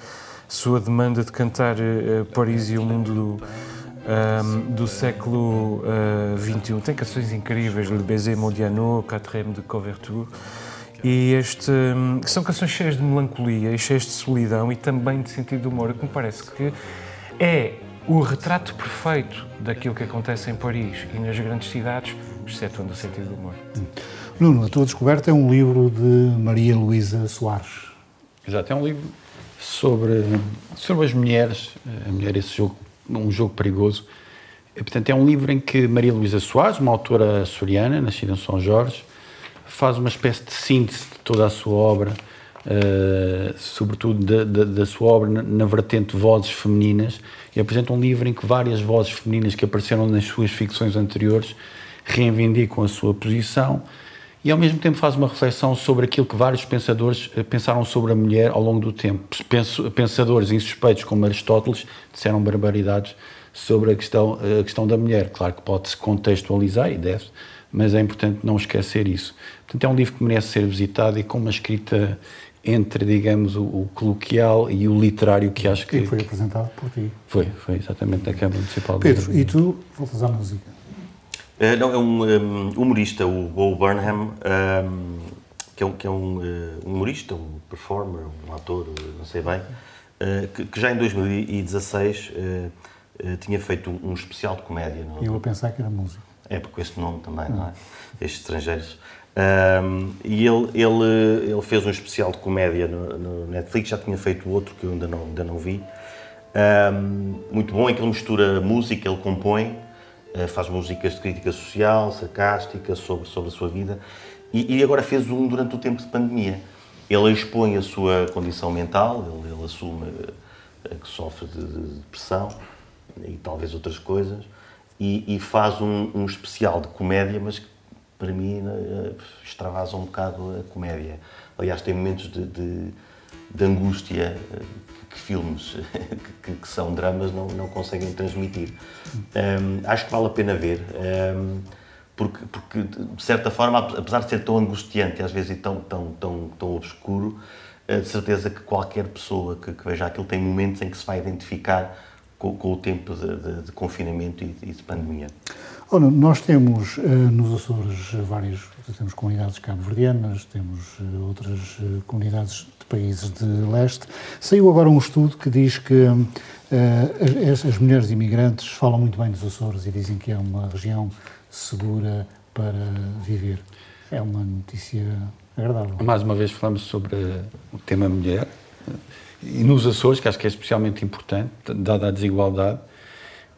sua demanda de cantar uh, Paris e o mundo do, um, do século XXI. Tem canções incríveis, Le Baiser Modiano, Quatrième de Couverture. E este, hum, que são canções cheias de melancolia e cheias de solidão e também de sentido de humor, que me parece que é o retrato perfeito daquilo que acontece em Paris e nas grandes cidades, excetuando o sentido do humor. Nuno, a tua descoberta é um livro de Maria Luísa Soares. Exato, é um livro sobre, sobre as mulheres, a mulher, esse jogo, um jogo perigoso. E, portanto, é um livro em que Maria Luísa Soares, uma autora açoriana, nascida em São Jorge, faz uma espécie de síntese de toda a sua obra, eh, sobretudo da, da sua obra na, na vertente vozes femininas, e apresenta um livro em que várias vozes femininas que apareceram nas suas ficções anteriores reivindicam a sua posição e ao mesmo tempo faz uma reflexão sobre aquilo que vários pensadores eh, pensaram sobre a mulher ao longo do tempo. Pensadores insuspeitos como Aristóteles disseram barbaridades sobre a questão, a questão da mulher. Claro que pode-se contextualizar e deve mas é importante não esquecer isso. Portanto, é um livro que merece ser visitado e com uma escrita entre, digamos, o, o coloquial e o literário que acho que... Que foi apresentado por ti. Foi, foi exatamente na Câmara Municipal de Pedro, e tu voltas à música. Eh, não, é um, um, humorista, o Bo Burnham, um, que é, um, que é um, eh, um humorista, um performer, um ator, eh, não sei bem, eh, que, que já em 2016 eh, eh, tinha feito um, especial de comédia. no- E eu a pensar que era músico. É, porque esse nome também, não é? Estes estrangeiros. Um, e ele, ele, ele fez um especial de comédia no, no Netflix, já tinha feito outro que eu ainda não, ainda não vi. Um, muito bom, em que ele mistura música, ele compõe, eh, faz músicas de crítica social, sarcástica, sobre, sobre a sua vida. E, e agora fez um durante o tempo de pandemia. ele expõe a sua condição mental, ele, ele assume eh, que sofre de, de depressão e talvez outras coisas, e, e faz um, um, especial de comédia, mas que para mim uh, extravasa um bocado a comédia. Aliás, tem momentos de, de, de angústia que filmes (laughs) que, que, são dramas não, não conseguem transmitir. Um, acho que vale a pena ver. Um, porque, porque, de certa forma, apesar de ser tão angustiante às vezes e tão, tão, tão, tão obscuro, de certeza que qualquer pessoa que, que, veja aquilo tem momentos em que se vai identificar com, com o tempo de, de, de confinamento e, de pandemia. Olha, nós temos nos Açores várias, temos comunidades cabo-verdianas, temos outras comunidades de países de leste. Saiu agora um estudo que diz que as, as mulheres imigrantes falam muito bem dos Açores e dizem que é uma região segura para viver. É uma notícia agradável. Mais uma vez falamos sobre o tema mulher e nos Açores, que acho que é especialmente importante, dada a desigualdade.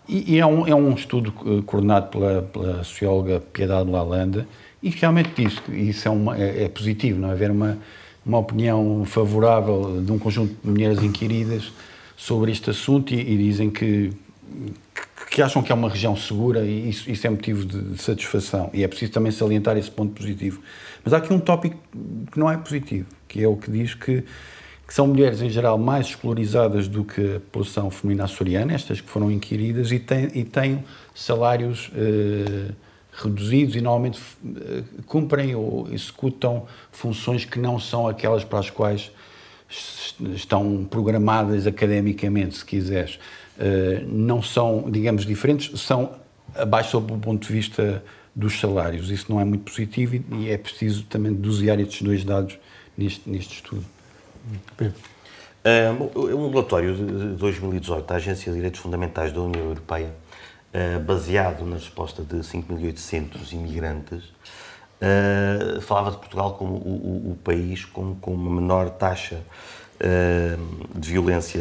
E, e é, um, é um estudo coordenado pela, pela socióloga Piedade Lalanda e realmente diz que isso é, uma, é, é positivo, não é? haver uma, uma opinião favorável de um conjunto de mulheres inquiridas sobre este assunto e, e dizem que, que acham que é uma região segura e isso, isso, é motivo de satisfação. E é preciso também salientar esse ponto positivo. Mas há aqui um tópico que não é positivo, que é o que diz que, que são mulheres, em geral, mais escolarizadas do que a população feminina açoriana, estas que foram inquiridas, e têm, e têm salários eh, reduzidos e normalmente eh, cumprem ou executam funções que não são aquelas para as quais estão programadas academicamente, se quiseres. Uh, não são, digamos, diferentes, são abaixo sob o ponto de vista dos salários. Isso não é muito positivo e, é preciso também dosear estes dois dados neste, neste estudo. Pedro. Uh, um relatório de 2018 da Agência de Direitos Fundamentais da União Europeia, uh, baseado na resposta de 5.800 imigrantes, uh, falava de Portugal como o, o, o país com, com uma menor taxa de violência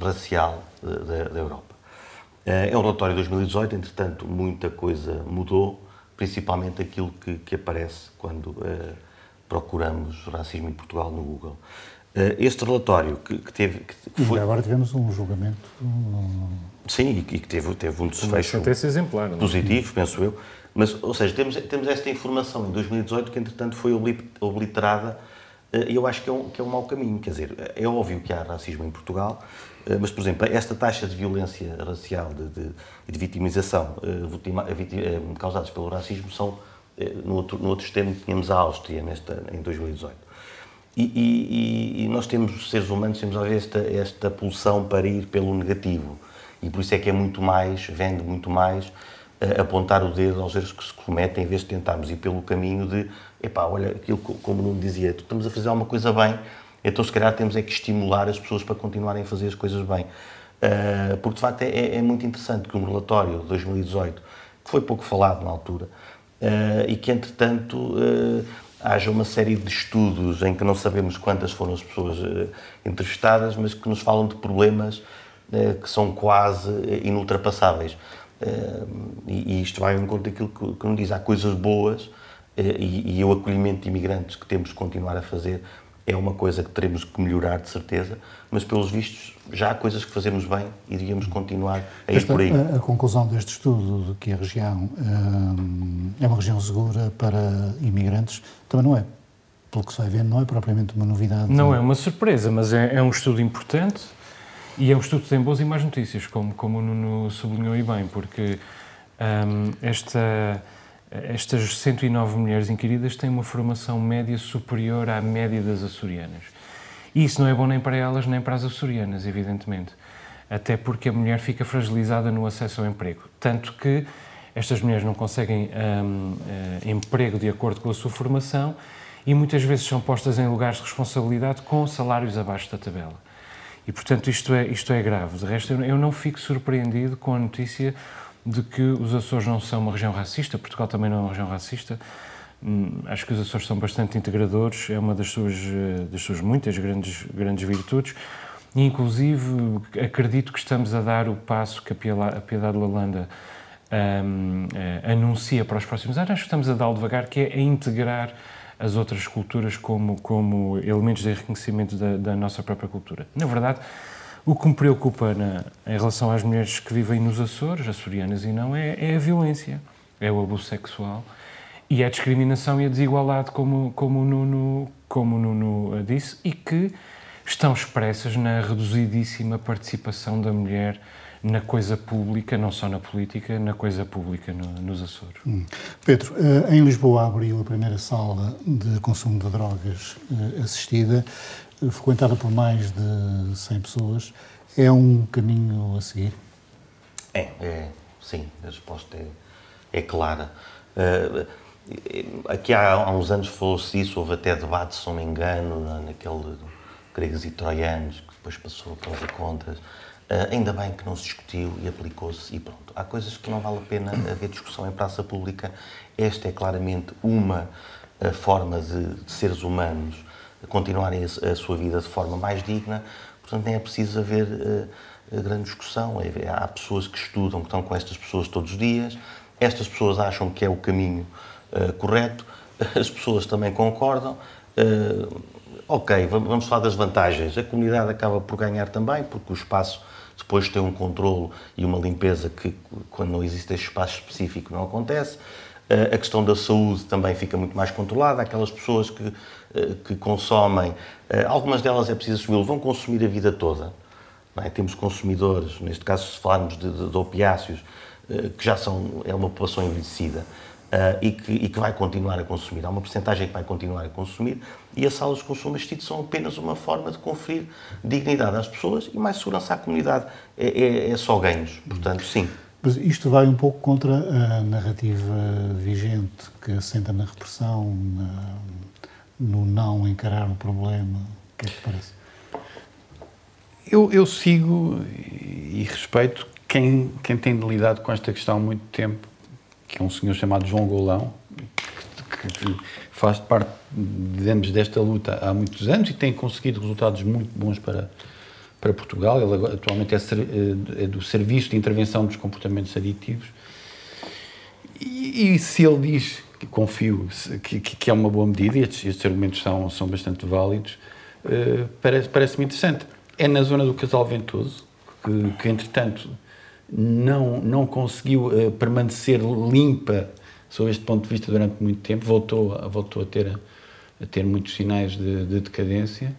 racial da, da Europa. É um relatório de 2018, entretanto, muita coisa mudou, principalmente aquilo que, que aparece quando uh, procuramos racismo em Portugal no Google. Uh, este relatório que, que teve. Que foi... E agora tivemos um julgamento. Um... Sim, e que teve, teve um desfecho exemplar? É? positivo, penso eu. Mas, ou seja, temos, temos esta informação em 2018 que, entretanto, foi obliterada eh, e eu acho que é, um, que é um mau caminho. Quer dizer, é óbvio que há racismo em Portugal, eh, mas, por exemplo, esta taxa de violência racial e de, de, vitimização eh, causadas pelo racismo são, no outro, no outro extremo, tínhamos a Áustria nesta, em 2018. E, e, e, nós temos, seres humanos, temos a ver esta, esta pulsão para ir pelo negativo. E por isso é que é muito mais, vende muito mais, apontar o dedo aos erros que se cometem, em vez de tentarmos ir pelo caminho de, epá, olha, aquilo como não dizia, estamos a fazer alguma coisa bem, então se calhar temos é que estimular as pessoas para continuarem a fazer as coisas bem. Uh, porque de facto é, é, é, muito interessante que um relatório de 2018, que foi pouco falado na altura, uh, e que entretanto uh, haja uma série de estudos em que não sabemos quantas foram as pessoas entrevistadas, mas que nos falam de problemas que são quase inultrapassáveis. E, isto vai ao encontro daquilo que, que nos diz. Há coisas boas e, e o acolhimento de imigrantes que temos de continuar a fazer é uma coisa que teremos que melhorar, de certeza, mas pelos vistos já há coisas que fazemos bem e devíamos continuar a ir Esta, por aí. A, a, conclusão deste estudo de que a região hum, é uma região segura para imigrantes também não é, pelo que se vai vendo, não é propriamente uma novidade. Não é uma surpresa, mas é, é um estudo importante e é um estudo que tem boas e más notícias, como, como o Nuno sublinhou e bem, porque um, esta, estas 109 mulheres inquiridas têm uma formação média superior à média das açorianas. E isso não é bom nem para elas, nem para as açorianas, evidentemente. Até porque a mulher fica fragilizada no acesso ao emprego. Tanto que estas mulheres não conseguem um, uh, eh, emprego de acordo com a sua formação e muitas vezes são postas em lugares de responsabilidade com salários abaixo da tabela. E, portanto, isto é, isto é grave. De resto, eu não fico surpreendido com a notícia de que os Açores não são uma região racista, Portugal também não é uma região racista. Hum, acho que os Açores são bastante integradores, é uma das suas, eh, das suas muitas grandes, grandes virtudes. E, inclusive, acredito que estamos a dar o passo que a Piedade Lalanda um, eh, anuncia para os próximos anos. Acho que estamos a dar devagar, que é a integrar as outras culturas como, como elementos de enriquecimento da, da nossa própria cultura. Na verdade, o que me preocupa na, em relação às mulheres que vivem nos Açores, açorianas e não, é, é a violência, é o abuso sexual e a discriminação e a desigualdade, como, como o Nuno, como Nuno disse, e que estão expressas na reduzidíssima participação da mulher na coisa pública, não só na política, na coisa pública no, nos Açores. Hum. Pedro, eh, em Lisboa abriu a primeira sala de consumo de drogas eh, assistida, eh, frequentada por mais de 100 pessoas. É um caminho a seguir? É, é sim, a resposta é, é clara. Uh, aqui há, há, uns anos falou-se isso, houve até debate, se não me engano, naquele gregos e troianos, que depois passou pelas contas. Uh, ainda bem que não se discutiu e aplicou-se e pronto. Há coisas que não vale a pena haver discussão em praça pública. Esta é claramente uma uh, forma de, seres humanos continuarem a, sua vida de forma mais digna. Portanto, nem é preciso haver uh, grande discussão. É, há pessoas que estudam, que estão com estas pessoas todos os dias. Estas pessoas acham que é o caminho correto. As pessoas também concordam ok, vamos falar das vantagens. A comunidade acaba por ganhar também, porque o espaço depois tem um controle e uma limpeza que, quando não existe este espaço específico, não acontece. Eh, a questão da saúde também fica muito mais controlada. Aquelas pessoas que, eh, que consomem, eh, algumas delas é preciso assumir, vão consumir a vida toda. É? Temos consumidores, neste caso, se falarmos de, de, de opiáceos, que já são, é uma população envelhecida e, que, e, que, vai continuar a consumir. Há uma porcentagem que vai continuar a consumir e as salas de consumo assistido são apenas uma forma de conferir dignidade às pessoas e mais segurança à comunidade. É, é, é só ganhos, portanto, sim. Mas isto vai um pouco contra a narrativa vigente que assenta na repressão, na, no não encarar o problema. O que é que parece? Eu, eu sigo e respeito quem, quem tem lidado com esta questão há muito tempo que é um senhor chamado João Golão, que, que faz parte, digamos, desta luta há muitos anos e tem conseguido resultados muito bons para, para Portugal. Ele atualmente é, é do Serviço de Intervenção dos Comportamentos Aditivos. E, e se ele diz, que confio, que, que, é uma boa medida, e estes, estes argumentos são, são bastante válidos, uh, parece-me parece interessante. É na zona do Casal Ventoso, que, que entretanto não, não conseguiu uh, permanecer limpa sob este ponto de vista durante muito tempo, voltou, voltou a, ter, a ter muitos sinais de, de decadência.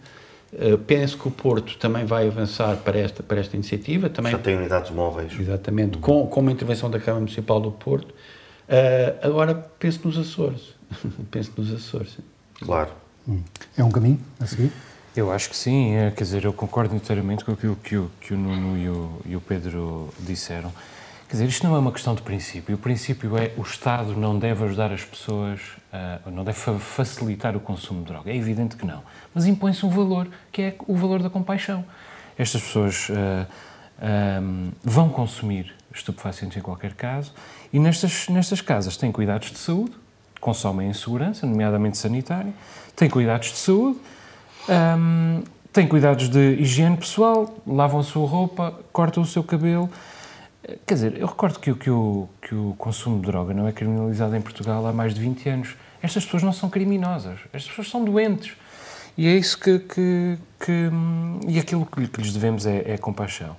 Uh, penso que o Porto também vai avançar para esta, para esta iniciativa. Também, Já tem unidades móveis. Exatamente, com, com uma intervenção da Câmara Municipal do Porto. Uh, agora penso nos Açores. (laughs) penso nos Açores. Claro. Hum. É um caminho a seguir? Eu acho que sim, é, quer dizer, eu concordo inteiramente com aquilo que o, que o Nuno e o, e o Pedro disseram. Quer dizer, isto não é uma questão de princípio. O princípio é o Estado não deve ajudar as pessoas, uh, não deve facilitar o consumo de droga. É evidente que não. Mas impõe-se um valor, que é o valor da compaixão. Estas pessoas uh, ah, um, ah, vão consumir estupefacientes em qualquer caso e nestas, nestas casas têm cuidados de saúde, consomem em segurança, nomeadamente sanitária, têm cuidados de saúde um, têm cuidados de higiene pessoal, lavam a sua roupa, cortam o seu cabelo. Quer dizer, eu recordo que, que, o, que o consumo de droga não é criminalizado em Portugal há mais de 20 anos. Estas pessoas não são criminosas, estas pessoas são doentes. E é isso que. que, que e aquilo que, que lhes devemos é, é, compaixão.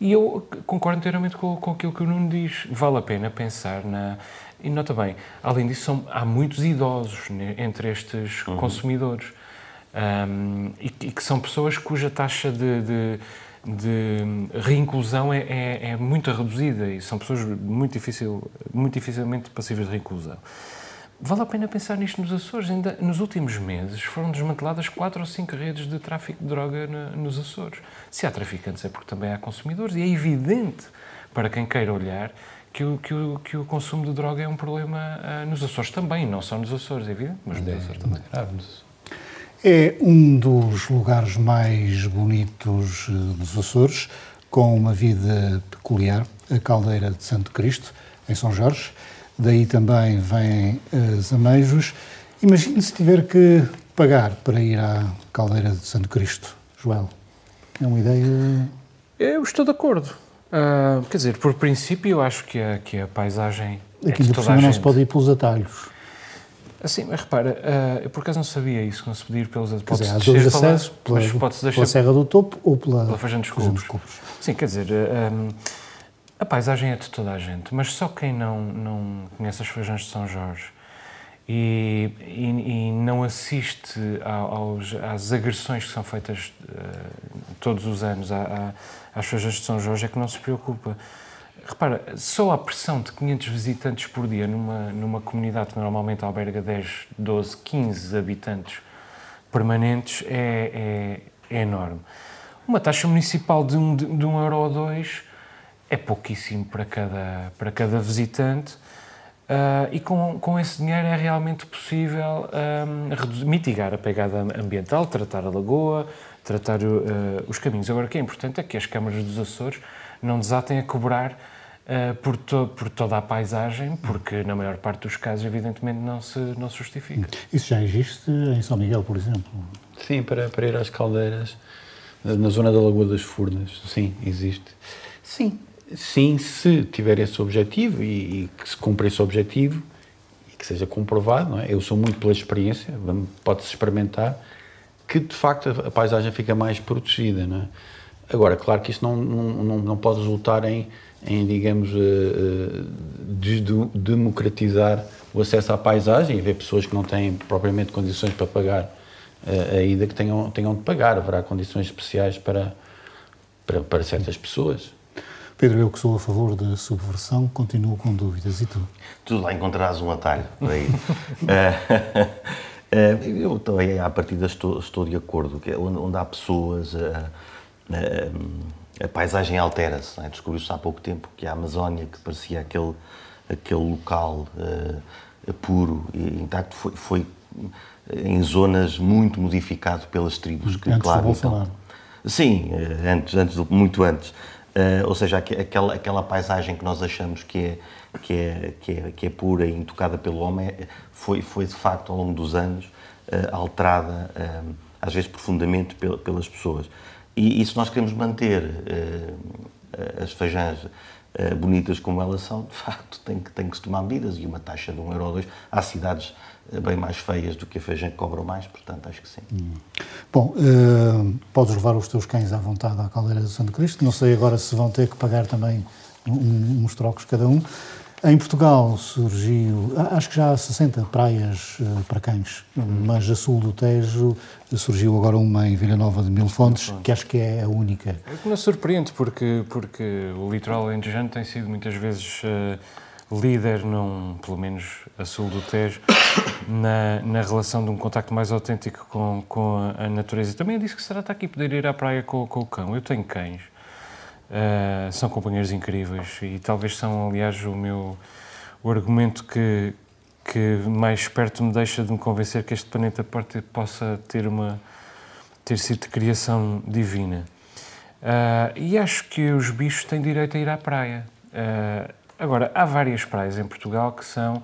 E eu concordo inteiramente com, com aquilo que o Nuno diz. Vale a pena pensar na. E nota bem, além disso, são, há muitos idosos né, entre estes uhum. consumidores um, e, e, que são pessoas cuja taxa de, de, de reinclusão é, é, é, muito reduzida e são pessoas muito, difícil, muito dificilmente passíveis de reinclusão. Vale a pena pensar nisto nos Açores. Ainda nos últimos meses foram desmanteladas quatro ou cinco redes de tráfico de droga na, nos Açores. Se há traficantes é porque também há consumidores e é evidente para quem queira olhar que o, que o, que o consumo de droga é um problema uh, nos Açores também, não só nos Açores, é evidente, mas nos Açores também. Ah, nos é um dos lugares mais bonitos eh, dos Açores, com uma vida peculiar, a Caldeira de Santo Cristo, em São Jorge. Daí também vêm as Ameijos. Imagine se tiver que pagar para ir à Caldeira de Santo Cristo, Joel. É uma ideia. Eu estou de acordo. Uh, quer dizer, por princípio, eu acho que a, que a paisagem. Aqui é de cima não se pode ir pelos atalhos. Assim, mas repara, ah, eu por acaso não sabia isso, não se podia ir pelos dizer, pode-se há descer dois pela- acessos, pela, mas pode-se pela deixar Serra do Topo ou pela, pela Feijão dos Cubos. Sim, quer dizer, hum, a paisagem é de toda a gente, mas só quem não, não conhece as feijões de São Jorge e, e- e não assiste ao- aos, às agressões que são feitas eh, todos os anos à- à- às feijões de São Jorge é que não se preocupa. Repara, só a pressão de 500 visitantes por dia numa, numa comunidade que normalmente alberga 10, 12, 15 habitantes permanentes é, é- é enorme. Uma taxa municipal de um, de, de um euro ou dois é pouquíssimo para cada, para cada visitante ah, e com, com esse dinheiro é realmente possível ah, reduzir- mitigar a pegada ambiental, tratar a lagoa, tratar ah, os caminhos. Agora, o que é importante é que as câmaras dos Açores não desatem a cobrar ah, por, to- por toda a paisagem, porque na maior parte dos casos, evidentemente, não se, não se justifica. Isso já existe em São Miguel, por exemplo. Sim, para, para ir às caldeiras, na zona da Lagoa das Furnas, sim, existe. Sim, sim, se tiver esse objetivo e, e que se cumpra esse objetivo e que seja comprovado, não é? Eu sou muito pela experiência, pode-se experimentar, que de facto a, a paisagem fica mais protegida, não é? Agora, claro que isso não, não, não, pode resultar em, em digamos, eh, eh, democratizar o acesso à paisagem e haver pessoas que não têm propriamente condições para pagar eh, a ida que tenham, tenham de pagar. Haverá condições especiais para, para, para certas pessoas. Pedro, eu que sou a favor da subversão, continuo com dúvidas. E tu? Tu lá encontrarás um atalho por aí. (laughs) Eh, eh, eu também, à partida, estou, estou de acordo. Que é onde, onde há pessoas, eh, a paisagem altera-se. é? Descobriu-se há pouco tempo que a Amazónia, que parecia aquele, aquele local eh, puro e intacto, foi, foi em zonas muito modificado pelas tribos que, Antes claro, Bolsonaro. Sim, eh, antes, antes muito antes. Eh, ou seja, aque- aquela, aquela paisagem que nós achamos que é, que é, que é, que é pura e intocada pelo homem eh, foi, foi de facto ao longo dos anos eh, alterada, eh, às vezes profundamente, pel- pelas pessoas. E, e se nós queremos manter eh, as feijãs eh, bonitas como elas são, de facto, tem que, tem que se tomar medidas e uma taxa de um euro ou dois. Há cidades eh, bem mais feias do que a feijão que cobram mais, portanto, acho que sim. Bom, eh, podes levar os teus cães à vontade à caldeira do Santo Cristo. Não sei agora se vão ter que pagar também um- uns trocos cada um. Em Portugal surgiu, acho que já há 60 praias eh, para cães, mas a sul do Tejo surgiu agora uma em Vila Nova de Mil Fontes, que acho que é a única. É que não surpreende, porque, porque o litoral alentejano tem sido muitas vezes eh, líder, num, pelo menos a sul do Tejo, (coughs) na, na relação de um contacto mais autêntico com, com a, a natureza. E também disse que será estar aqui poder ir à praia com, com o cão. Eu tenho cães, eh, são companheiros incríveis e talvez são, aliás, o meu o argumento que, que mais perto me deixa de me convencer que este planeta ter- possa ter uma ter sido de criação divina. Ah, e acho que os bichos têm direito a ir à praia. Ah, agora, há várias praias em Portugal que são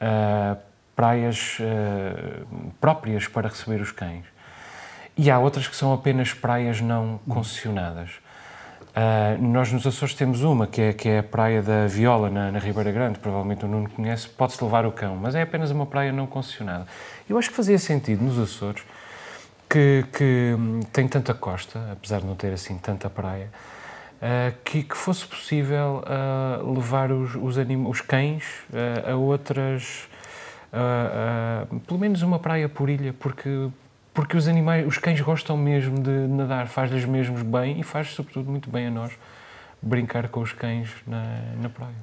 ah, praias ah, próprias para receber os cães. E há outras que são apenas praias não concessionadas. Ah, nós nos Açores temos uma, que é, que é a Praia da Viola, na, na Ribeira Grande, provavelmente o Nuno conhece, pode-se levar o cão, mas é apenas uma praia não concessionada. Eu acho que fazia sentido nos Açores, que, que hum, tem tanta costa, apesar de não ter assim tanta praia, ah, que, que fosse possível ah, levar os, os, anim- os cães a outras, pelo menos uma praia por ilha, porque, porque os animais, os cães gostam mesmo de nadar, faz-lhes mesmo bem e faz sobretudo muito bem a nós brincar com os cães na, na praia.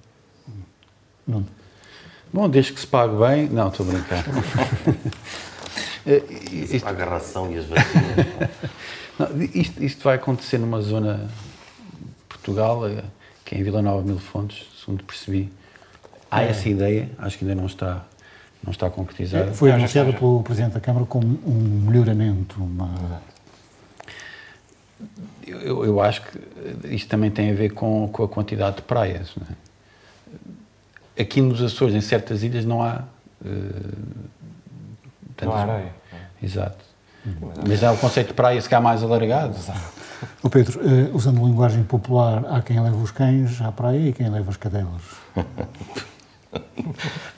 Bom, desde que se pague bem. Não, estou a brincar. (laughs) Eh, isto, A agarração e as vacinas. (laughs) não, isto, isto vai acontecer numa zona de Portugal, eh, que é em Vila Nova Mil Fontes, segundo percebi. Há essa ideia, acho que ainda não está, não está concretizada. Foi anunciado pelo Presidente da Câmara como um melhoramento, uma... Eu, eu acho que isto também tem a ver com, com a quantidade de praias. não é? Aqui nos Açores, em certas ilhas, não há. eh, tantas- Não há areia. Exato. Mas há o conceito de praia se calhar mais alargado. O Pedro, eh, usando linguagem popular, há quem leva os cães à praia e quem leva as cadelas. (laughs)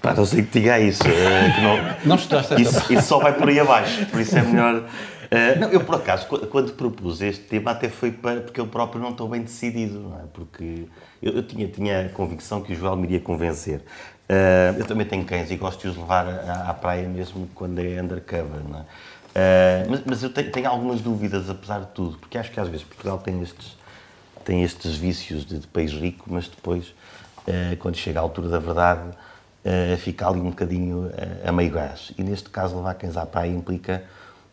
Pá, não sei que diga isso. eh, que não, Não estudaste isso, isso só vai por aí abaixo, por isso é melhor. eh, não, eu, por acaso, qu- quando propus este tema, até foi para, porque eu próprio não estou bem decidido, não é? Porque eu, eu tinha, tinha a convicção que o Joel me iria convencer. Eh, eu também tenho cães e gosto de os levar à, à praia mesmo quando é undercover, não é? Eh, mas, mas eu tenho, tenho algumas dúvidas, apesar de tudo, porque acho que às vezes Portugal tem estes, tem estes vícios de, de país rico, mas depois, quando chega à altura da verdade, eh, fica ali um bocadinho eh, a meio gás. E neste caso, levar cães à praia implica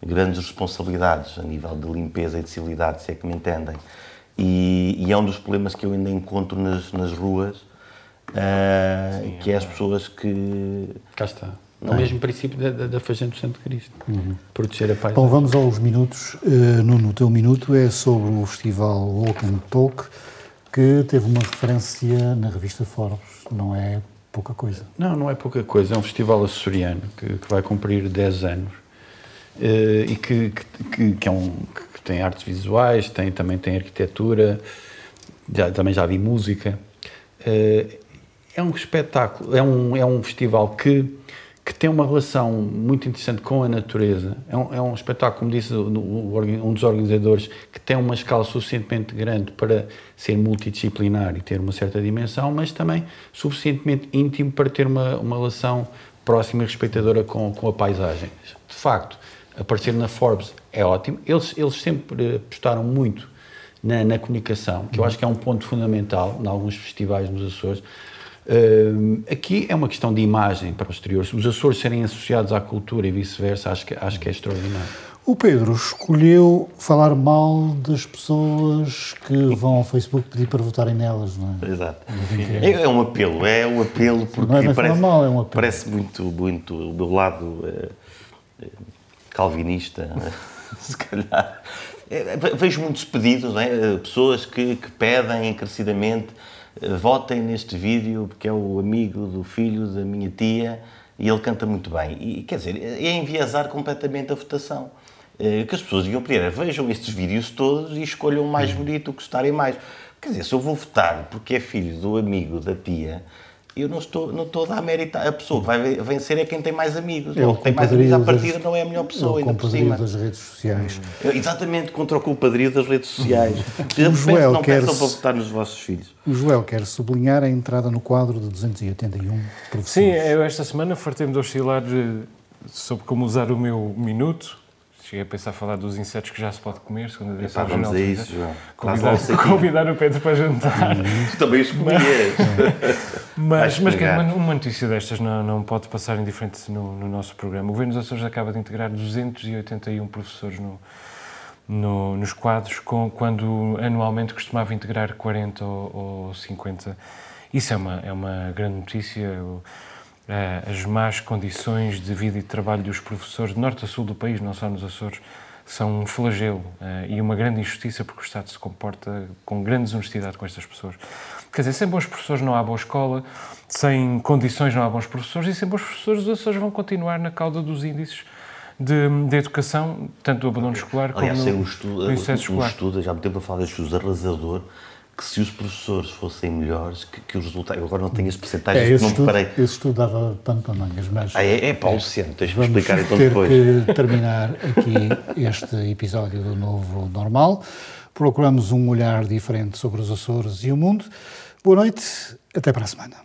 grandes responsabilidades a nível de limpeza e de civilidade, se é que me entendem. E, e é um dos problemas que eu ainda encontro nas, nas ruas, eh, que é as pessoas que Cá está. É o mesmo princípio da, da, da Fazenda do Santo Cristo. Proteger a paisagem. Bom, vamos aos minutos. Uh, Nuno, o teu minuto é sobre o festival Walk and Talk, que teve uma referência na revista Forbes. Não é pouca coisa. Não, não é pouca coisa. É um festival açoriano que, que vai cumprir 10 anos eh, e que, que, que- é um, que tem artes visuais, tem, também tem arquitetura, já, também já vi música. Eh, é um espetáculo, é um, é um festival que, que tem uma relação muito interessante com a natureza. É um, é um espetáculo, como disse um dos organizadores, que tem uma escala suficientemente grande para ser multidisciplinar e ter uma certa dimensão, mas também suficientemente íntimo para ter uma, uma relação próxima e respeitadora com, com a paisagem. De facto, aparecer na Forbes é ótimo. Eles, eles sempre apostaram muito na, na comunicação, que eu acho que é um ponto fundamental em alguns festivais nos Açores. Hum, aqui é uma questão de imagem para os exteriores. Os Açores serem associados à cultura e vice-versa, acho que, acho que é extraordinário. O Pedro escolheu falar mal das pessoas que vão ao Facebook pedir para votarem nelas, não é? Exato. É, é um apelo, é um apelo porque Não é parece, mal, é um apelo. parece muito, muito o meu lado eh, eh, calvinista, né? (laughs) se calhar. É, ve- vejo muitos pedidos, né? Eh, pessoas que, que pedem encarecidamente votem neste vídeo porque é o amigo do filho da minha tia e ele canta muito bem. E quer dizer, é enviesar completamente a votação. Eh, O que as pessoas deviam pedir é vejam estes vídeos todos e escolham o mais bonito, o que gostarem mais. Quer dizer, se eu vou votar porque é filho do amigo da tia, eu não estou, não estou a dar mérito. A pessoa vai vencer é quem tem mais amigos. É o quem tem mais amigos à partida das- não é a melhor É pessoa, o ainda por compadrio cima. das redes sociais. Eu- Exatamente, contra o compadrio das redes sociais. (laughs) O Joel não peçam para votar nos vossos filhos. O Joel quer sublinhar a entrada no quadro de 281 professores. Sim, eu esta semana fartei-me de oscilar eh, sobre como usar o meu minuto. Cheguei a pensar falar dos insetos que já se pode comer, segundo a Epá, vamos a isso. João. Convidar, convidar o Pedro para jantar. Tu também os comias. (laughs) Mas, mas uma, notícia destas não, não pode passar indiferente no, no nosso programa. O Governo dos Açores acaba de integrar 281 professores no, no- nos quadros, com, quando anualmente costumava integrar 40 ou, ou 50. Isso é uma, é uma grande notícia. Eh, as más condições de vida e de trabalho dos professores de norte a sul do país, não só nos Açores, são um flagelo eh, e uma grande injustiça porque o Estado se comporta com grande desonestidade com estas pessoas. Quer dizer, sem bons professores não há boa escola, sem condições não há bons professores e sem bons professores os Açores vão continuar na cauda dos índices de, de educação, tanto do abandono escolar como Aliás, no, saiu um estudo, um escolar. estudo, já há muito tempo a falar deste estudo arrasador, que se os professores fossem melhores, que, que os resultados. Eu agora não tenho as É, percentagens, esse, não me estudo, parei. esse estudo dava pano para mangas, mas Ah, é, é Paulo Luciano, tens de me vamos explicar então ter depois. que terminar aqui este episódio do Novo Normal. Procuramos um olhar diferente sobre os Açores e o mundo. Boa noite, até para a semana.